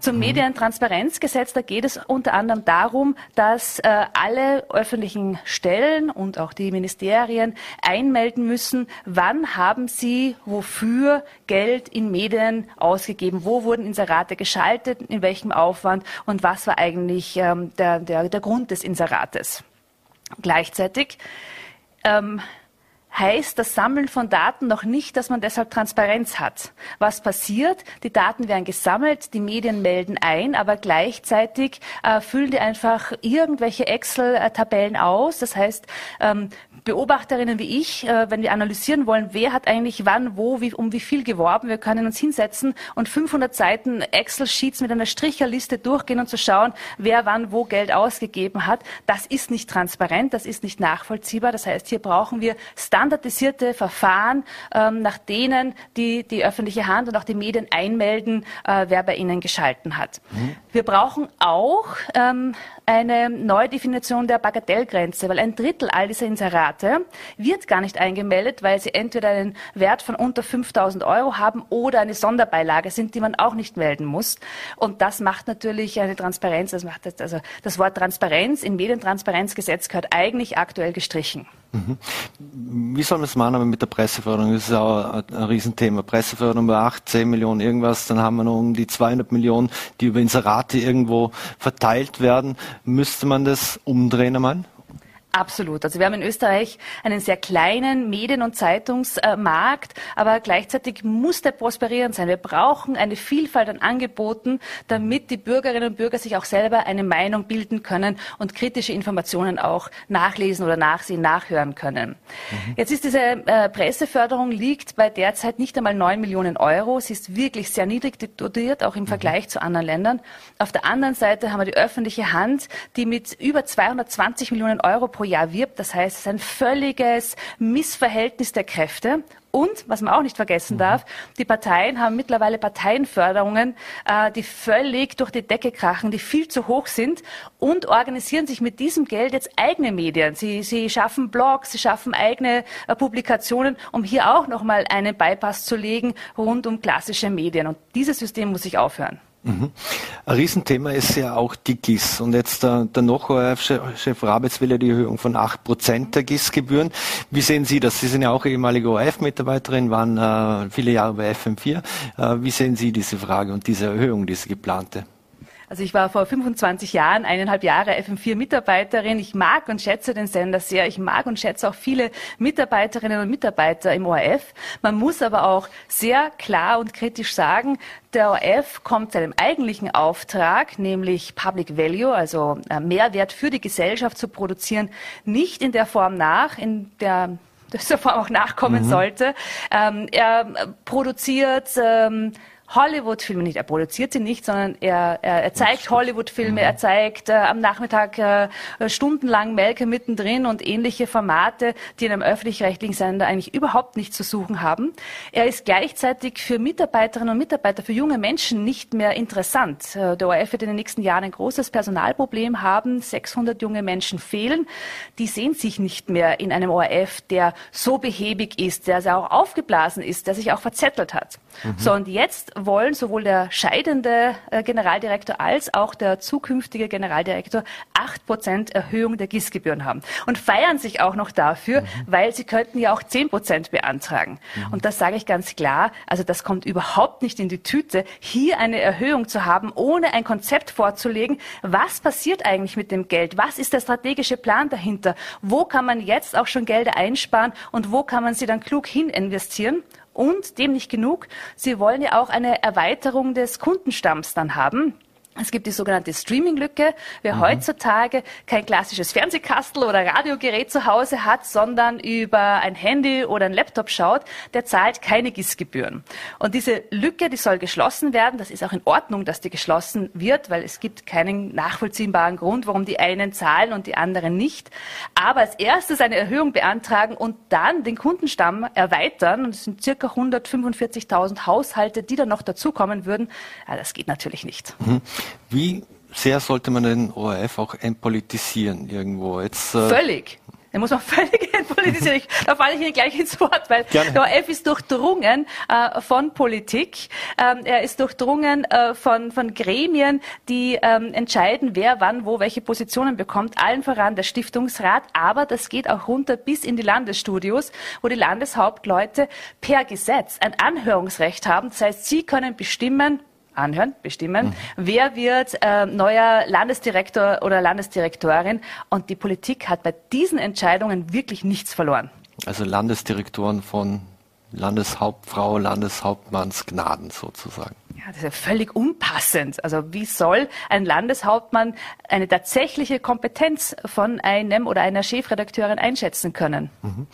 Zum mhm. Medientransparenzgesetz, da geht es unter anderem darum, dass äh, alle öffentlichen Stellen und auch die Ministerien einmelden müssen, wann haben sie wofür Geld in Medien ausgegeben, wo wurden Inserate geschaltet, in welchem Aufwand und was war eigentlich ähm, der, der, der Grund des Inserates. Gleichzeitig ähm, heißt das Sammeln von Daten noch nicht, dass man deshalb Transparenz hat. Was passiert? Die Daten werden gesammelt, die Medien melden ein, aber gleichzeitig äh, füllen die einfach irgendwelche Excel-Tabellen aus. Das heißt, ähm, Beobachterinnen wie ich, äh, wenn wir analysieren wollen, wer hat eigentlich wann, wo, wie, um wie viel geworben, wir können uns hinsetzen und 500 Seiten Excel-Sheets mit einer Stricherliste durchgehen und zu schauen, wer wann wo Geld ausgegeben hat. Das ist nicht transparent, das ist nicht nachvollziehbar. Das heißt, hier brauchen wir standardisierte Verfahren, ähm, nach denen die, die öffentliche Hand und auch die Medien einmelden, äh, wer bei ihnen geschalten hat. Mhm. Wir brauchen auch ähm, eine Neudefinition der Bagatellgrenze, weil ein Drittel all dieser Inserate wird gar nicht eingemeldet, weil sie entweder einen Wert von unter 5000 Euro haben oder eine Sonderbeilage sind, die man auch nicht melden muss. Und das macht natürlich eine Transparenz, das macht das, also das Wort Transparenz im Medientransparenzgesetz gehört eigentlich aktuell gestrichen. Mhm. Wie soll man es machen mit der Presseförderung? Das ist auch ein, ein Riesenthema. Presseförderung bei 8, 10 Millionen irgendwas, dann haben wir noch um die 200 Millionen, die über Inserate irgendwo verteilt werden. Müsste man das umdrehen einmal? Absolut. Also wir haben in Österreich einen sehr kleinen Medien- und Zeitungsmarkt, aber gleichzeitig muss der prosperierend sein. Wir brauchen eine Vielfalt an Angeboten, damit die Bürgerinnen und Bürger sich auch selber eine Meinung bilden können und kritische Informationen auch nachlesen oder nachsehen, nachhören können. Mhm. Jetzt ist diese äh, Presseförderung liegt bei derzeit nicht einmal neun Millionen Euro. Sie ist wirklich sehr niedrig dotiert, auch im mhm. Vergleich zu anderen Ländern. Auf der anderen Seite haben wir die öffentliche Hand, die mit über 220 Millionen Euro pro pro Jahr wirbt. Das heißt, es ist ein völliges Missverhältnis der Kräfte. Und, was man auch nicht vergessen mhm. darf, die Parteien haben mittlerweile Parteienförderungen, äh, die völlig durch die Decke krachen, die viel zu hoch sind und organisieren sich mit diesem Geld jetzt eigene Medien. Sie, sie schaffen Blogs, sie schaffen eigene äh, Publikationen, um hier auch nochmal einen Bypass zu legen rund um klassische Medien. Und dieses System muss sich aufhören. Mhm. Ein Riesenthema ist ja auch die GIS. Und jetzt der, der Noch-ORF-Chef Rabitz will ja die Erhöhung von 8% der GIS-Gebühren. Wie sehen Sie das? Sie sind ja auch ehemalige ORF-Mitarbeiterin, waren äh, viele Jahre bei FM4. Äh, wie sehen Sie diese Frage und diese Erhöhung, diese geplante? Also ich war vor 25 Jahren, eineinhalb Jahre FM4-Mitarbeiterin. Ich mag und schätze den Sender sehr. Ich mag und schätze auch viele Mitarbeiterinnen und Mitarbeiter im ORF. Man muss aber auch sehr klar und kritisch sagen, der ORF kommt seinem eigentlichen Auftrag, nämlich Public Value, also äh, Mehrwert für die Gesellschaft zu produzieren, nicht in der Form nach, in der der Form auch nachkommen mhm. sollte. Ähm, er produziert ähm, Hollywood-Filme nicht. Er produziert sie nicht, sondern er, er, er zeigt Hollywood-Filme, mhm. er zeigt äh, am Nachmittag äh, stundenlang Melke mittendrin und ähnliche Formate, die in einem öffentlich-rechtlichen Sender eigentlich überhaupt nichts zu suchen haben. Er ist gleichzeitig für Mitarbeiterinnen und Mitarbeiter, für junge Menschen nicht mehr interessant. Äh, der ORF wird in den nächsten Jahren ein großes Personalproblem haben. 600 junge Menschen fehlen. Die sehen sich nicht mehr in einem ORF, der so behäbig ist, der auch aufgeblasen ist, der sich auch verzettelt hat. Mhm. So, und jetzt wollen sowohl der scheidende äh, Generaldirektor als auch der zukünftige Generaldirektor acht Prozent Erhöhung der GIS-Gebühren haben und feiern sich auch noch dafür, mhm. weil sie könnten ja auch zehn Prozent beantragen. Mhm. Und das sage ich ganz klar. Also das kommt überhaupt nicht in die Tüte, hier eine Erhöhung zu haben, ohne ein Konzept vorzulegen. Was passiert eigentlich mit dem Geld? Was ist der strategische Plan dahinter? Wo kann man jetzt auch schon Gelder einsparen und wo kann man sie dann klug hin investieren? Und dem nicht genug, Sie wollen ja auch eine Erweiterung des Kundenstamms dann haben. Es gibt die sogenannte Streaming-Lücke. Wer mhm. heutzutage kein klassisches Fernsehkastel oder Radiogerät zu Hause hat, sondern über ein Handy oder ein Laptop schaut, der zahlt keine GIS-Gebühren. Und diese Lücke, die soll geschlossen werden. Das ist auch in Ordnung, dass die geschlossen wird, weil es gibt keinen nachvollziehbaren Grund, warum die einen zahlen und die anderen nicht. Aber als erstes eine Erhöhung beantragen und dann den Kundenstamm erweitern. Und es sind circa 145.000 Haushalte, die dann noch dazukommen würden. Ja, das geht natürlich nicht. Mhm. Wie sehr sollte man den ORF auch entpolitisieren irgendwo? Jetzt, äh Völlig. Den muss man völlig entpolitisieren. da falle ich Ihnen gleich ins Wort, weil Gerne. der ORF ist durchdrungen äh, von Politik. Ähm, er ist durchdrungen äh, von, von Gremien, die ähm, entscheiden, wer wann wo welche Positionen bekommt. Allen voran der Stiftungsrat. Aber das geht auch runter bis in die Landesstudios, wo die Landeshauptleute per Gesetz ein Anhörungsrecht haben. Das heißt, sie können bestimmen, anhören, bestimmen. Mhm. Wer wird äh, neuer Landesdirektor oder Landesdirektorin? Und die Politik hat bei diesen Entscheidungen wirklich nichts verloren. Also Landesdirektoren von Landeshauptfrau, Landeshauptmannsgnaden sozusagen. Ja, das ist ja völlig unpassend. Also wie soll ein Landeshauptmann eine tatsächliche Kompetenz von einem oder einer Chefredakteurin einschätzen können? Mhm.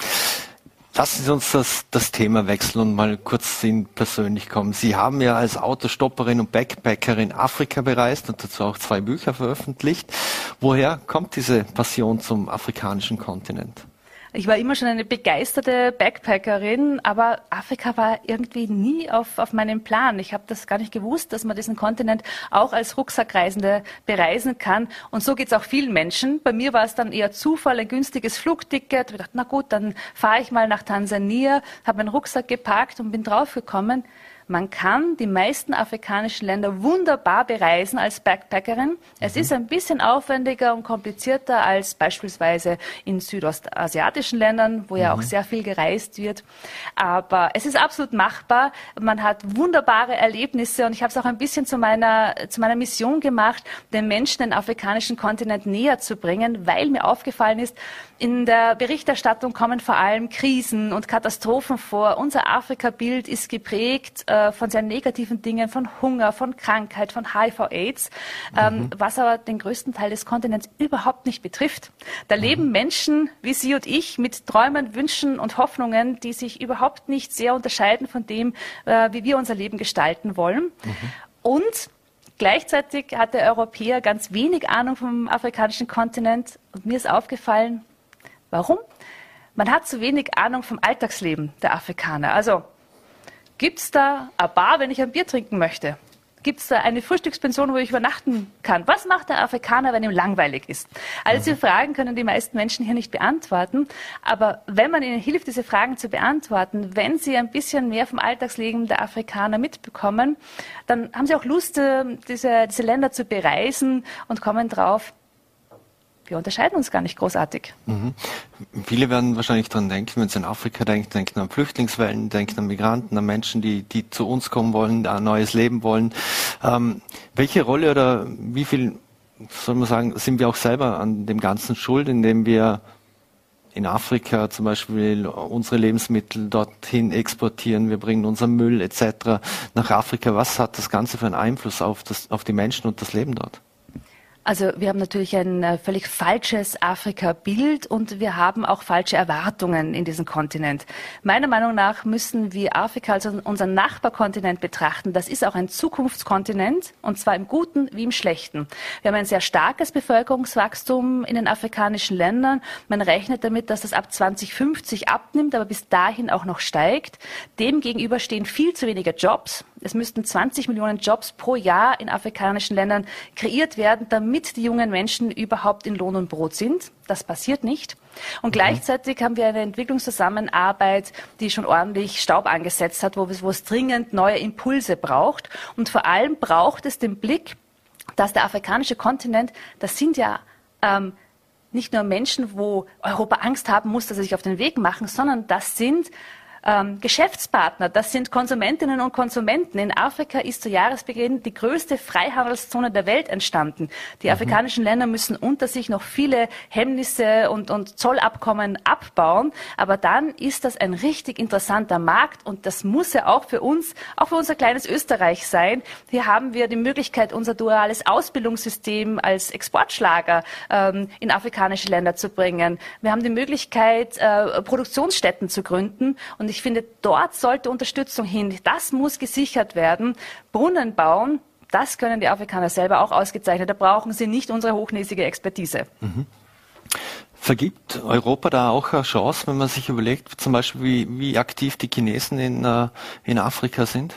Lassen Sie uns das, das Thema wechseln und mal kurz in persönlich kommen. Sie haben ja als Autostopperin und Backpackerin Afrika bereist und dazu auch zwei Bücher veröffentlicht. Woher kommt diese Passion zum afrikanischen Kontinent? Ich war immer schon eine begeisterte Backpackerin, aber Afrika war irgendwie nie auf, auf meinem Plan. Ich habe das gar nicht gewusst, dass man diesen Kontinent auch als Rucksackreisende bereisen kann. Und so geht es auch vielen Menschen. Bei mir war es dann eher Zufall, ein günstiges Flugticket. Ich dachte, na gut, dann fahre ich mal nach Tansania, habe meinen Rucksack gepackt und bin draufgekommen, man kann die meisten afrikanischen Länder wunderbar bereisen als Backpackerin. Es mhm. ist ein bisschen aufwendiger und komplizierter als beispielsweise in südostasiatischen Ländern, wo ja mhm. auch sehr viel gereist wird. Aber es ist absolut machbar. Man hat wunderbare Erlebnisse und ich habe es auch ein bisschen zu meiner, zu meiner Mission gemacht, den Menschen den afrikanischen Kontinent näher zu bringen, weil mir aufgefallen ist, in der Berichterstattung kommen vor allem Krisen und Katastrophen vor. Unser Afrika-Bild ist geprägt äh, von sehr negativen Dingen, von Hunger, von Krankheit, von HIV-Aids, ähm, mhm. was aber den größten Teil des Kontinents überhaupt nicht betrifft. Da mhm. leben Menschen wie Sie und ich mit Träumen, Wünschen und Hoffnungen, die sich überhaupt nicht sehr unterscheiden von dem, äh, wie wir unser Leben gestalten wollen. Mhm. Und Gleichzeitig hat der Europäer ganz wenig Ahnung vom afrikanischen Kontinent und mir ist aufgefallen, Warum? Man hat zu wenig Ahnung vom Alltagsleben der Afrikaner. Also gibt es da eine Bar, wenn ich ein Bier trinken möchte? Gibt es da eine Frühstückspension, wo ich übernachten kann? Was macht der Afrikaner, wenn ihm langweilig ist? All diese Fragen können die meisten Menschen hier nicht beantworten. Aber wenn man ihnen hilft, diese Fragen zu beantworten, wenn sie ein bisschen mehr vom Alltagsleben der Afrikaner mitbekommen, dann haben sie auch Lust, äh, diese, diese Länder zu bereisen und kommen drauf, wir unterscheiden uns gar nicht großartig. Mhm. Viele werden wahrscheinlich daran denken, wenn sie an Afrika denken, denken an Flüchtlingswellen, denken an Migranten, an Menschen, die, die zu uns kommen wollen, ein neues Leben wollen. Ähm, welche Rolle oder wie viel, soll man sagen, sind wir auch selber an dem Ganzen schuld, indem wir in Afrika zum Beispiel unsere Lebensmittel dorthin exportieren, wir bringen unseren Müll etc. nach Afrika. Was hat das Ganze für einen Einfluss auf, das, auf die Menschen und das Leben dort? Also wir haben natürlich ein äh, völlig falsches Afrika-Bild und wir haben auch falsche Erwartungen in diesem Kontinent. Meiner Meinung nach müssen wir Afrika als unseren Nachbarkontinent betrachten. Das ist auch ein Zukunftskontinent und zwar im Guten wie im Schlechten. Wir haben ein sehr starkes Bevölkerungswachstum in den afrikanischen Ländern. Man rechnet damit, dass das ab 2050 abnimmt, aber bis dahin auch noch steigt. Demgegenüber stehen viel zu wenige Jobs. Es müssten 20 Millionen Jobs pro Jahr in afrikanischen Ländern kreiert werden, damit die jungen Menschen überhaupt in Lohn und Brot sind. Das passiert nicht. Und mhm. gleichzeitig haben wir eine Entwicklungszusammenarbeit, die schon ordentlich Staub angesetzt hat, wo es, wo es dringend neue Impulse braucht. Und vor allem braucht es den Blick, dass der afrikanische Kontinent, das sind ja ähm, nicht nur Menschen, wo Europa Angst haben muss, dass sie sich auf den Weg machen, sondern das sind ähm, Geschäftspartner, das sind Konsumentinnen und Konsumenten. In Afrika ist zu Jahresbeginn die größte Freihandelszone der Welt entstanden. Die mhm. afrikanischen Länder müssen unter sich noch viele Hemmnisse und, und Zollabkommen abbauen, aber dann ist das ein richtig interessanter Markt und das muss ja auch für uns, auch für unser kleines Österreich sein. Hier haben wir die Möglichkeit, unser duales Ausbildungssystem als Exportschlager ähm, in afrikanische Länder zu bringen. Wir haben die Möglichkeit, äh, Produktionsstätten zu gründen und ich ich finde, dort sollte Unterstützung hin. Das muss gesichert werden. Brunnen bauen, das können die Afrikaner selber auch ausgezeichnet. Da brauchen sie nicht unsere hochnäsige Expertise. Mhm. Vergibt Europa da auch eine Chance, wenn man sich überlegt, zum Beispiel, wie, wie aktiv die Chinesen in, äh, in Afrika sind?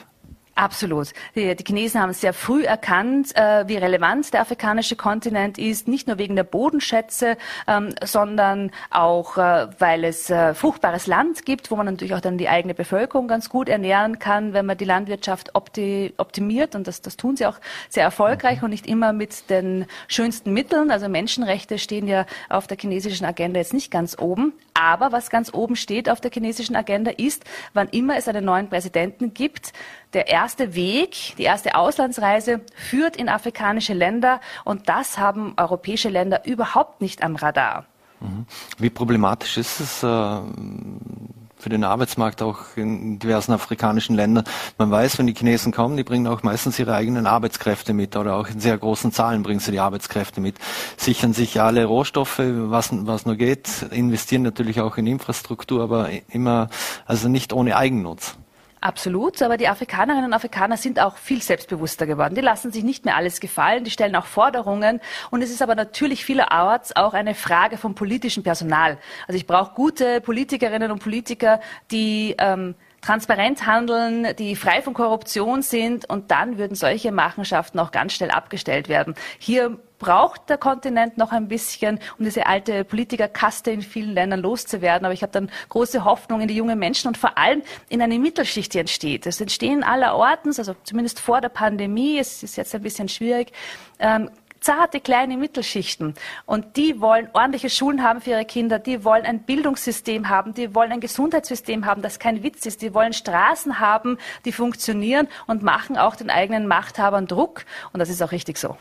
Absolut. Die, die Chinesen haben sehr früh erkannt, äh, wie relevant der afrikanische Kontinent ist, nicht nur wegen der Bodenschätze, ähm, sondern auch, äh, weil es äh, fruchtbares Land gibt, wo man natürlich auch dann die eigene Bevölkerung ganz gut ernähren kann, wenn man die Landwirtschaft opti optimiert. Und das, das tun sie auch sehr erfolgreich und nicht immer mit den schönsten Mitteln. Also Menschenrechte stehen ja auf der chinesischen Agenda jetzt nicht ganz oben. Aber was ganz oben steht auf der chinesischen Agenda ist, wann immer es einen neuen Präsidenten gibt, der erste Weg, die erste Auslandsreise führt in afrikanische Länder und das haben europäische Länder überhaupt nicht am Radar. Mhm. Wie problematisch ist es äh, für den Arbeitsmarkt auch in diversen afrikanischen Ländern? Man weiß, wenn die Chinesen kommen, die bringen auch meistens ihre eigenen Arbeitskräfte mit oder auch in sehr großen Zahlen bringen sie die Arbeitskräfte mit, sichern sich alle Rohstoffe, was, was nur geht, investieren natürlich auch in Infrastruktur, aber immer, also nicht ohne Eigennutz. Absolut, aber die Afrikanerinnen und Afrikaner sind auch viel selbstbewusster geworden. Die lassen sich nicht mehr alles gefallen, die stellen auch Forderungen. Und es ist aber natürlich vielerorts auch eine Frage vom politischen Personal. Also ich brauche gute Politikerinnen und Politiker, die ähm, transparent handeln, die frei von Korruption sind und dann würden solche Machenschaften auch ganz schnell abgestellt werden. Hier braucht der Kontinent noch ein bisschen, um diese alte Politikerkaste in vielen Ländern loszuwerden. Aber ich habe dann große Hoffnung in die jungen Menschen und vor allem in eine Mittelschicht, die entsteht. Es entstehen allerortens, also zumindest vor der Pandemie, es ist jetzt ein bisschen schwierig, ähm, zarte kleine Mittelschichten. Und die wollen ordentliche Schulen haben für ihre Kinder, die wollen ein Bildungssystem haben, die wollen ein Gesundheitssystem haben, das kein Witz ist, die wollen Straßen haben, die funktionieren und machen auch den eigenen Machthabern Druck. Und das ist auch richtig so.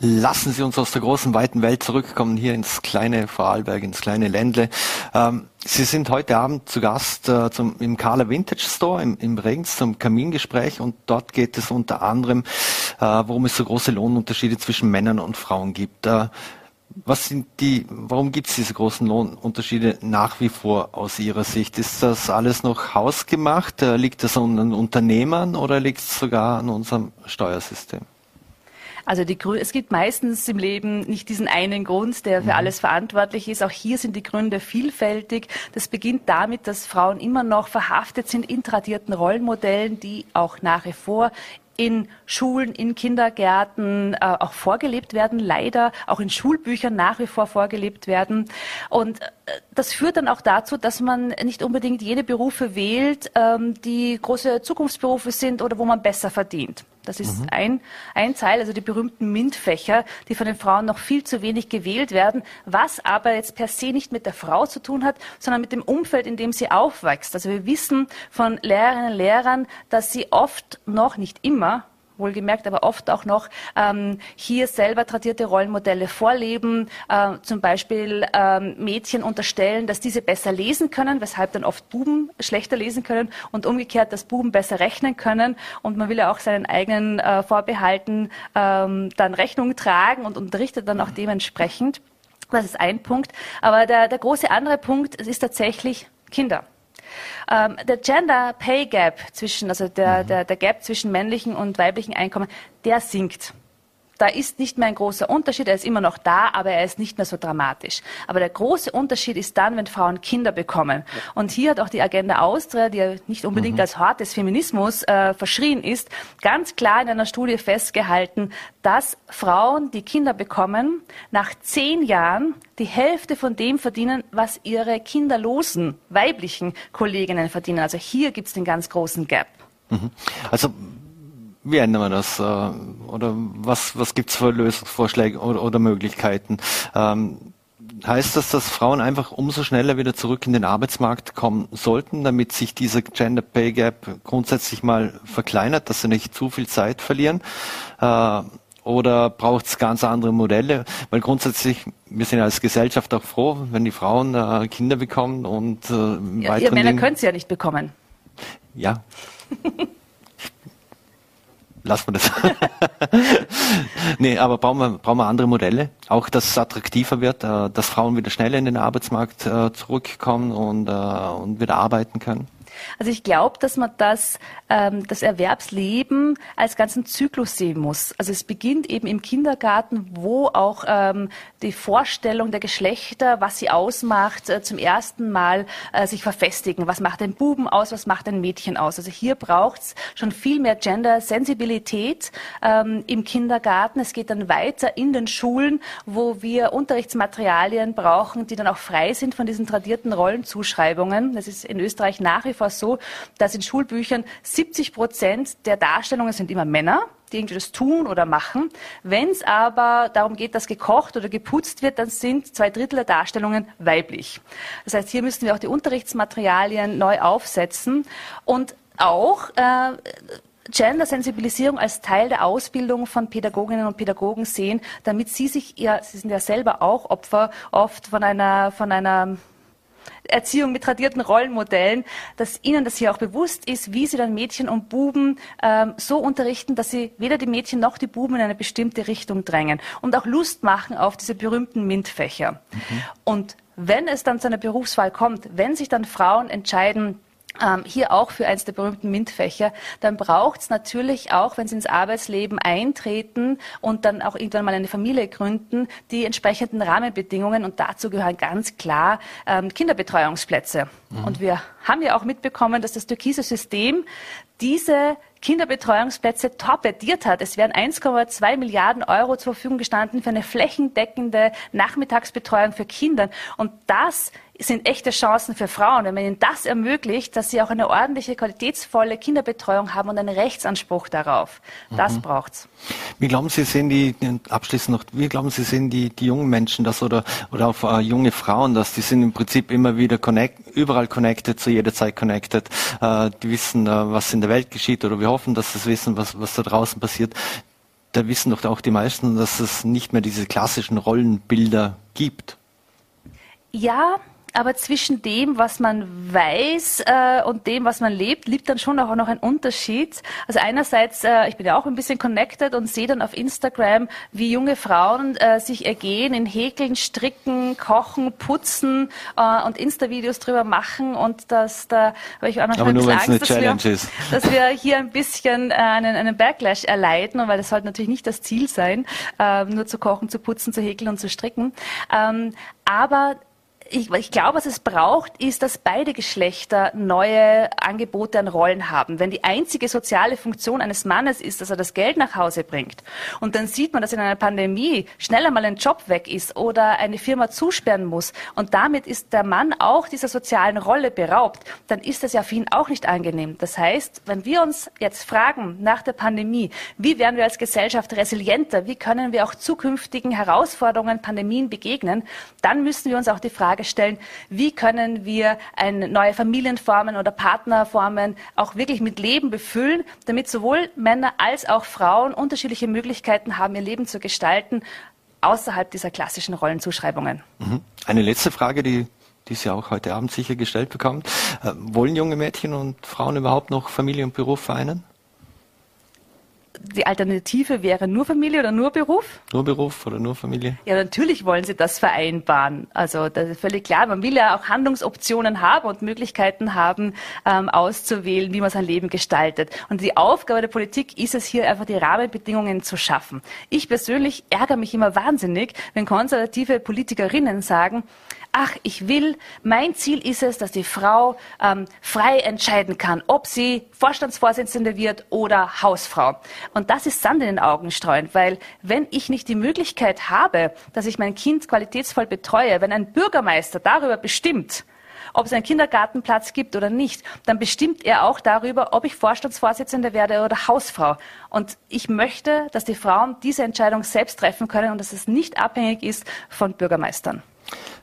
Lassen Sie uns aus der großen, weiten Welt zurückkommen, hier ins kleine Vorarlberg, ins kleine Ländle. Ähm, Sie sind heute Abend zu Gast äh, zum, im Carla Vintage Store im, im Regens zum Kamingespräch und dort geht es unter anderem, äh, warum es so große Lohnunterschiede zwischen Männern und Frauen gibt. Äh, was sind die, warum gibt es diese großen Lohnunterschiede nach wie vor aus Ihrer Sicht? Ist das alles noch hausgemacht? Äh, liegt das an den Unternehmern oder liegt es sogar an unserem Steuersystem? Also die Gründe, es gibt meistens im Leben nicht diesen einen Grund, der für mhm. alles verantwortlich ist. Auch hier sind die Gründe vielfältig. Das beginnt damit, dass Frauen immer noch verhaftet sind in tradierten Rollenmodellen, die auch nach wie vor in Schulen, in Kindergärten äh, auch vorgelebt werden, leider auch in Schulbüchern nach wie vor vorgelebt werden. Und äh, das führt dann auch dazu, dass man nicht unbedingt jene Berufe wählt, ähm, die große Zukunftsberufe sind oder wo man besser verdient. Das ist mhm. ein, ein Teil, also die berühmten MINT-Fächer, die von den Frauen noch viel zu wenig gewählt werden, was aber jetzt per se nicht mit der Frau zu tun hat, sondern mit dem Umfeld, in dem sie aufwächst. Also wir wissen von Lehrerinnen und Lehrern, dass sie oft noch, nicht immer, wohlgemerkt, aber oft auch noch ähm, hier selber tradierte Rollenmodelle vorleben, äh, zum Beispiel ähm, Mädchen unterstellen, dass diese besser lesen können, weshalb dann oft Buben schlechter lesen können und umgekehrt, dass Buben besser rechnen können und man will ja auch seinen eigenen äh, Vorbehalten ähm, dann Rechnung tragen und unterrichtet dann auch dementsprechend. Das ist ein Punkt. Aber der, der große andere Punkt ist tatsächlich Kinder. Ähm, der Gender Pay Gap zwischen, also der, mhm. der, der Gap zwischen männlichen und weiblichen Einkommen, der sinkt da ist nicht mehr ein großer Unterschied. Er ist immer noch da, aber er ist nicht mehr so dramatisch. Aber der große Unterschied ist dann, wenn Frauen Kinder bekommen. Und hier hat auch die Agenda Austria, die ja nicht unbedingt mhm. als Hort des Feminismus äh, verschrien ist, ganz klar in einer Studie festgehalten, dass Frauen, die Kinder bekommen, nach zehn Jahren die Hälfte von dem verdienen, was ihre kinderlosen weiblichen Kolleginnen verdienen. Also hier gibt es den ganz großen Gap. Mhm. Also wie ändern wir das? Äh, oder was, was gibt es für Lösungsvorschläge oder, oder Möglichkeiten? Ähm, heißt das, dass Frauen einfach umso schneller wieder zurück in den Arbeitsmarkt kommen sollten, damit sich diese Gender Pay Gap grundsätzlich mal verkleinert, dass sie nicht zu viel Zeit verlieren? Äh, oder braucht es ganz andere Modelle? Weil grundsätzlich, wir sind als Gesellschaft auch froh, wenn die Frauen äh, Kinder bekommen und äh, ja, Ihr Männer können sie ja nicht bekommen. Ja. lassen wir das. nee, aber brauchen wir, brauchen wir andere Modelle. Auch, dass es attraktiver wird, äh, dass Frauen wieder schneller in den Arbeitsmarkt äh, zurückkommen und, äh, und wieder arbeiten können. Also ich glaube, dass man das, ähm, das Erwerbsleben als ganzen Zyklus sehen muss. Also es beginnt eben im Kindergarten, wo auch ähm, die Vorstellung der Geschlechter, was sie ausmacht, äh, zum ersten Mal äh, sich verfestigen. Was macht ein Buben aus, was macht ein Mädchen aus? Also hier braucht es schon viel mehr Gender-Sensibilität ähm, im Kindergarten. Es geht dann weiter in den Schulen, wo wir Unterrichtsmaterialien brauchen, die dann auch frei sind von diesen tradierten Rollenzuschreibungen. Das ist in Österreich nach wie vor so, dass in Schulbüchern 70 Prozent der Darstellungen sind immer Männer die irgendwie das tun oder machen. Wenn es aber darum geht, dass gekocht oder geputzt wird, dann sind zwei Drittel der Darstellungen weiblich. Das heißt, hier müssen wir auch die Unterrichtsmaterialien neu aufsetzen und auch äh, Gender-Sensibilisierung als Teil der Ausbildung von Pädagoginnen und Pädagogen sehen, damit sie sich, ja, sie sind ja selber auch Opfer oft von einer, von einer Erziehung mit tradierten Rollenmodellen, dass ihnen das hier auch bewusst ist, wie sie dann Mädchen und Buben ähm, so unterrichten, dass sie weder die Mädchen noch die Buben in eine bestimmte Richtung drängen und auch Lust machen auf diese berühmten MINT-Fächer. Mhm. Und wenn es dann zu einer Berufswahl kommt, wenn sich dann Frauen entscheiden, ähm, hier auch für eins der berühmten MINT-Fächer, dann braucht es natürlich auch, wenn sie ins Arbeitsleben eintreten und dann auch irgendwann mal eine Familie gründen, die entsprechenden Rahmenbedingungen und dazu gehören ganz klar ähm, Kinderbetreuungsplätze. Mhm. Und wir haben ja auch mitbekommen, dass das türkise System diese Kinderbetreuungsplätze torpediert hat. Es wären 1,2 Milliarden Euro zur Verfügung gestanden für eine flächendeckende Nachmittagsbetreuung für Kinder. Und das sind echte Chancen für Frauen, wenn man ihnen das ermöglicht, dass sie auch eine ordentliche, qualitätsvolle Kinderbetreuung haben und einen Rechtsanspruch darauf. Das mhm. braucht's. Wie glauben Sie, sehen die, abschließend noch, wie glauben Sie, sehen die, die jungen Menschen das oder, oder auch äh, junge Frauen das? Die sind im Prinzip immer wieder connect, überall connected, zu jeder Zeit connected. Äh, die wissen, äh, was in der Welt geschieht oder wir hoffen, dass sie wissen, was, was da draußen passiert. Da wissen doch auch die meisten, dass es nicht mehr diese klassischen Rollenbilder gibt. Ja, aber zwischen dem, was man weiß äh, und dem, was man lebt, liegt dann schon auch noch ein Unterschied. Also einerseits, äh, ich bin ja auch ein bisschen connected und sehe dann auf Instagram, wie junge Frauen äh, sich ergehen in Häkeln, Stricken, Kochen, Putzen äh, und Insta-Videos drüber machen und dass da habe ich auch noch Aber nur, Angst, eine dass, Challenge wir, ist. dass wir hier ein bisschen äh, einen, einen Backlash erleiden, weil das sollte natürlich nicht das Ziel sein, äh, nur zu kochen, zu putzen, zu häkeln und zu stricken. Ähm, aber ich, ich glaube, was es braucht, ist, dass beide Geschlechter neue Angebote an Rollen haben. Wenn die einzige soziale Funktion eines Mannes ist, dass er das Geld nach Hause bringt, und dann sieht man, dass in einer Pandemie schneller mal ein Job weg ist oder eine Firma zusperren muss, und damit ist der Mann auch dieser sozialen Rolle beraubt, dann ist das ja für ihn auch nicht angenehm. Das heißt, wenn wir uns jetzt fragen nach der Pandemie, wie werden wir als Gesellschaft resilienter, wie können wir auch zukünftigen Herausforderungen, Pandemien begegnen, dann müssen wir uns auch die Frage stellen, wie können wir neue Familienformen oder Partnerformen auch wirklich mit Leben befüllen, damit sowohl Männer als auch Frauen unterschiedliche Möglichkeiten haben, ihr Leben zu gestalten, außerhalb dieser klassischen Rollenzuschreibungen. Mhm. Eine letzte Frage, die die Sie auch heute Abend sicher gestellt bekommt. Äh, wollen junge Mädchen und Frauen überhaupt noch Familie und Beruf vereinen? Die Alternative wäre nur Familie oder nur Beruf? Nur Beruf oder nur Familie? Ja, natürlich wollen sie das vereinbaren. Also das ist völlig klar. Man will ja auch Handlungsoptionen haben und Möglichkeiten haben, ähm, auszuwählen, wie man sein Leben gestaltet. Und die Aufgabe der Politik ist es hier einfach, die Rahmenbedingungen zu schaffen. Ich persönlich ärgere mich immer wahnsinnig, wenn konservative Politikerinnen sagen, ach, ich will, mein Ziel ist es, dass die Frau ähm, frei entscheiden kann, ob sie Vorstandsvorsitzende wird oder Hausfrau. Und das ist Sand in den Augen streuend, weil wenn ich nicht die Möglichkeit habe, dass ich mein Kind qualitätsvoll betreue, wenn ein Bürgermeister darüber bestimmt, ob es einen Kindergartenplatz gibt oder nicht, dann bestimmt er auch darüber, ob ich Vorstandsvorsitzende werde oder Hausfrau. Und ich möchte, dass die Frauen diese Entscheidung selbst treffen können und dass es nicht abhängig ist von Bürgermeistern.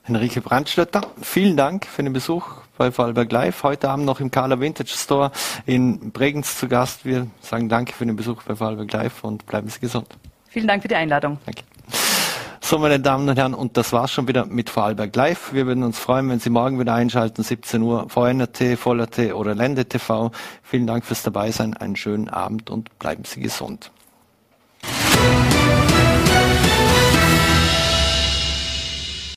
Henrike Brandstötter, vielen Dank für den Besuch bei Vorarlberg Live. Heute Abend noch im Carla Vintage Store in Bregenz zu Gast. Wir sagen Danke für den Besuch bei Vorarlberg Live und bleiben Sie gesund. Vielen Dank für die Einladung. Danke. So, meine Damen und Herren, und das war's schon wieder mit Vorarlberg Live. Wir würden uns freuen, wenn Sie morgen wieder einschalten, 17 Uhr, VNRT, VollRT oder Lende TV. Vielen Dank fürs Dabeisein, einen schönen Abend und bleiben Sie gesund.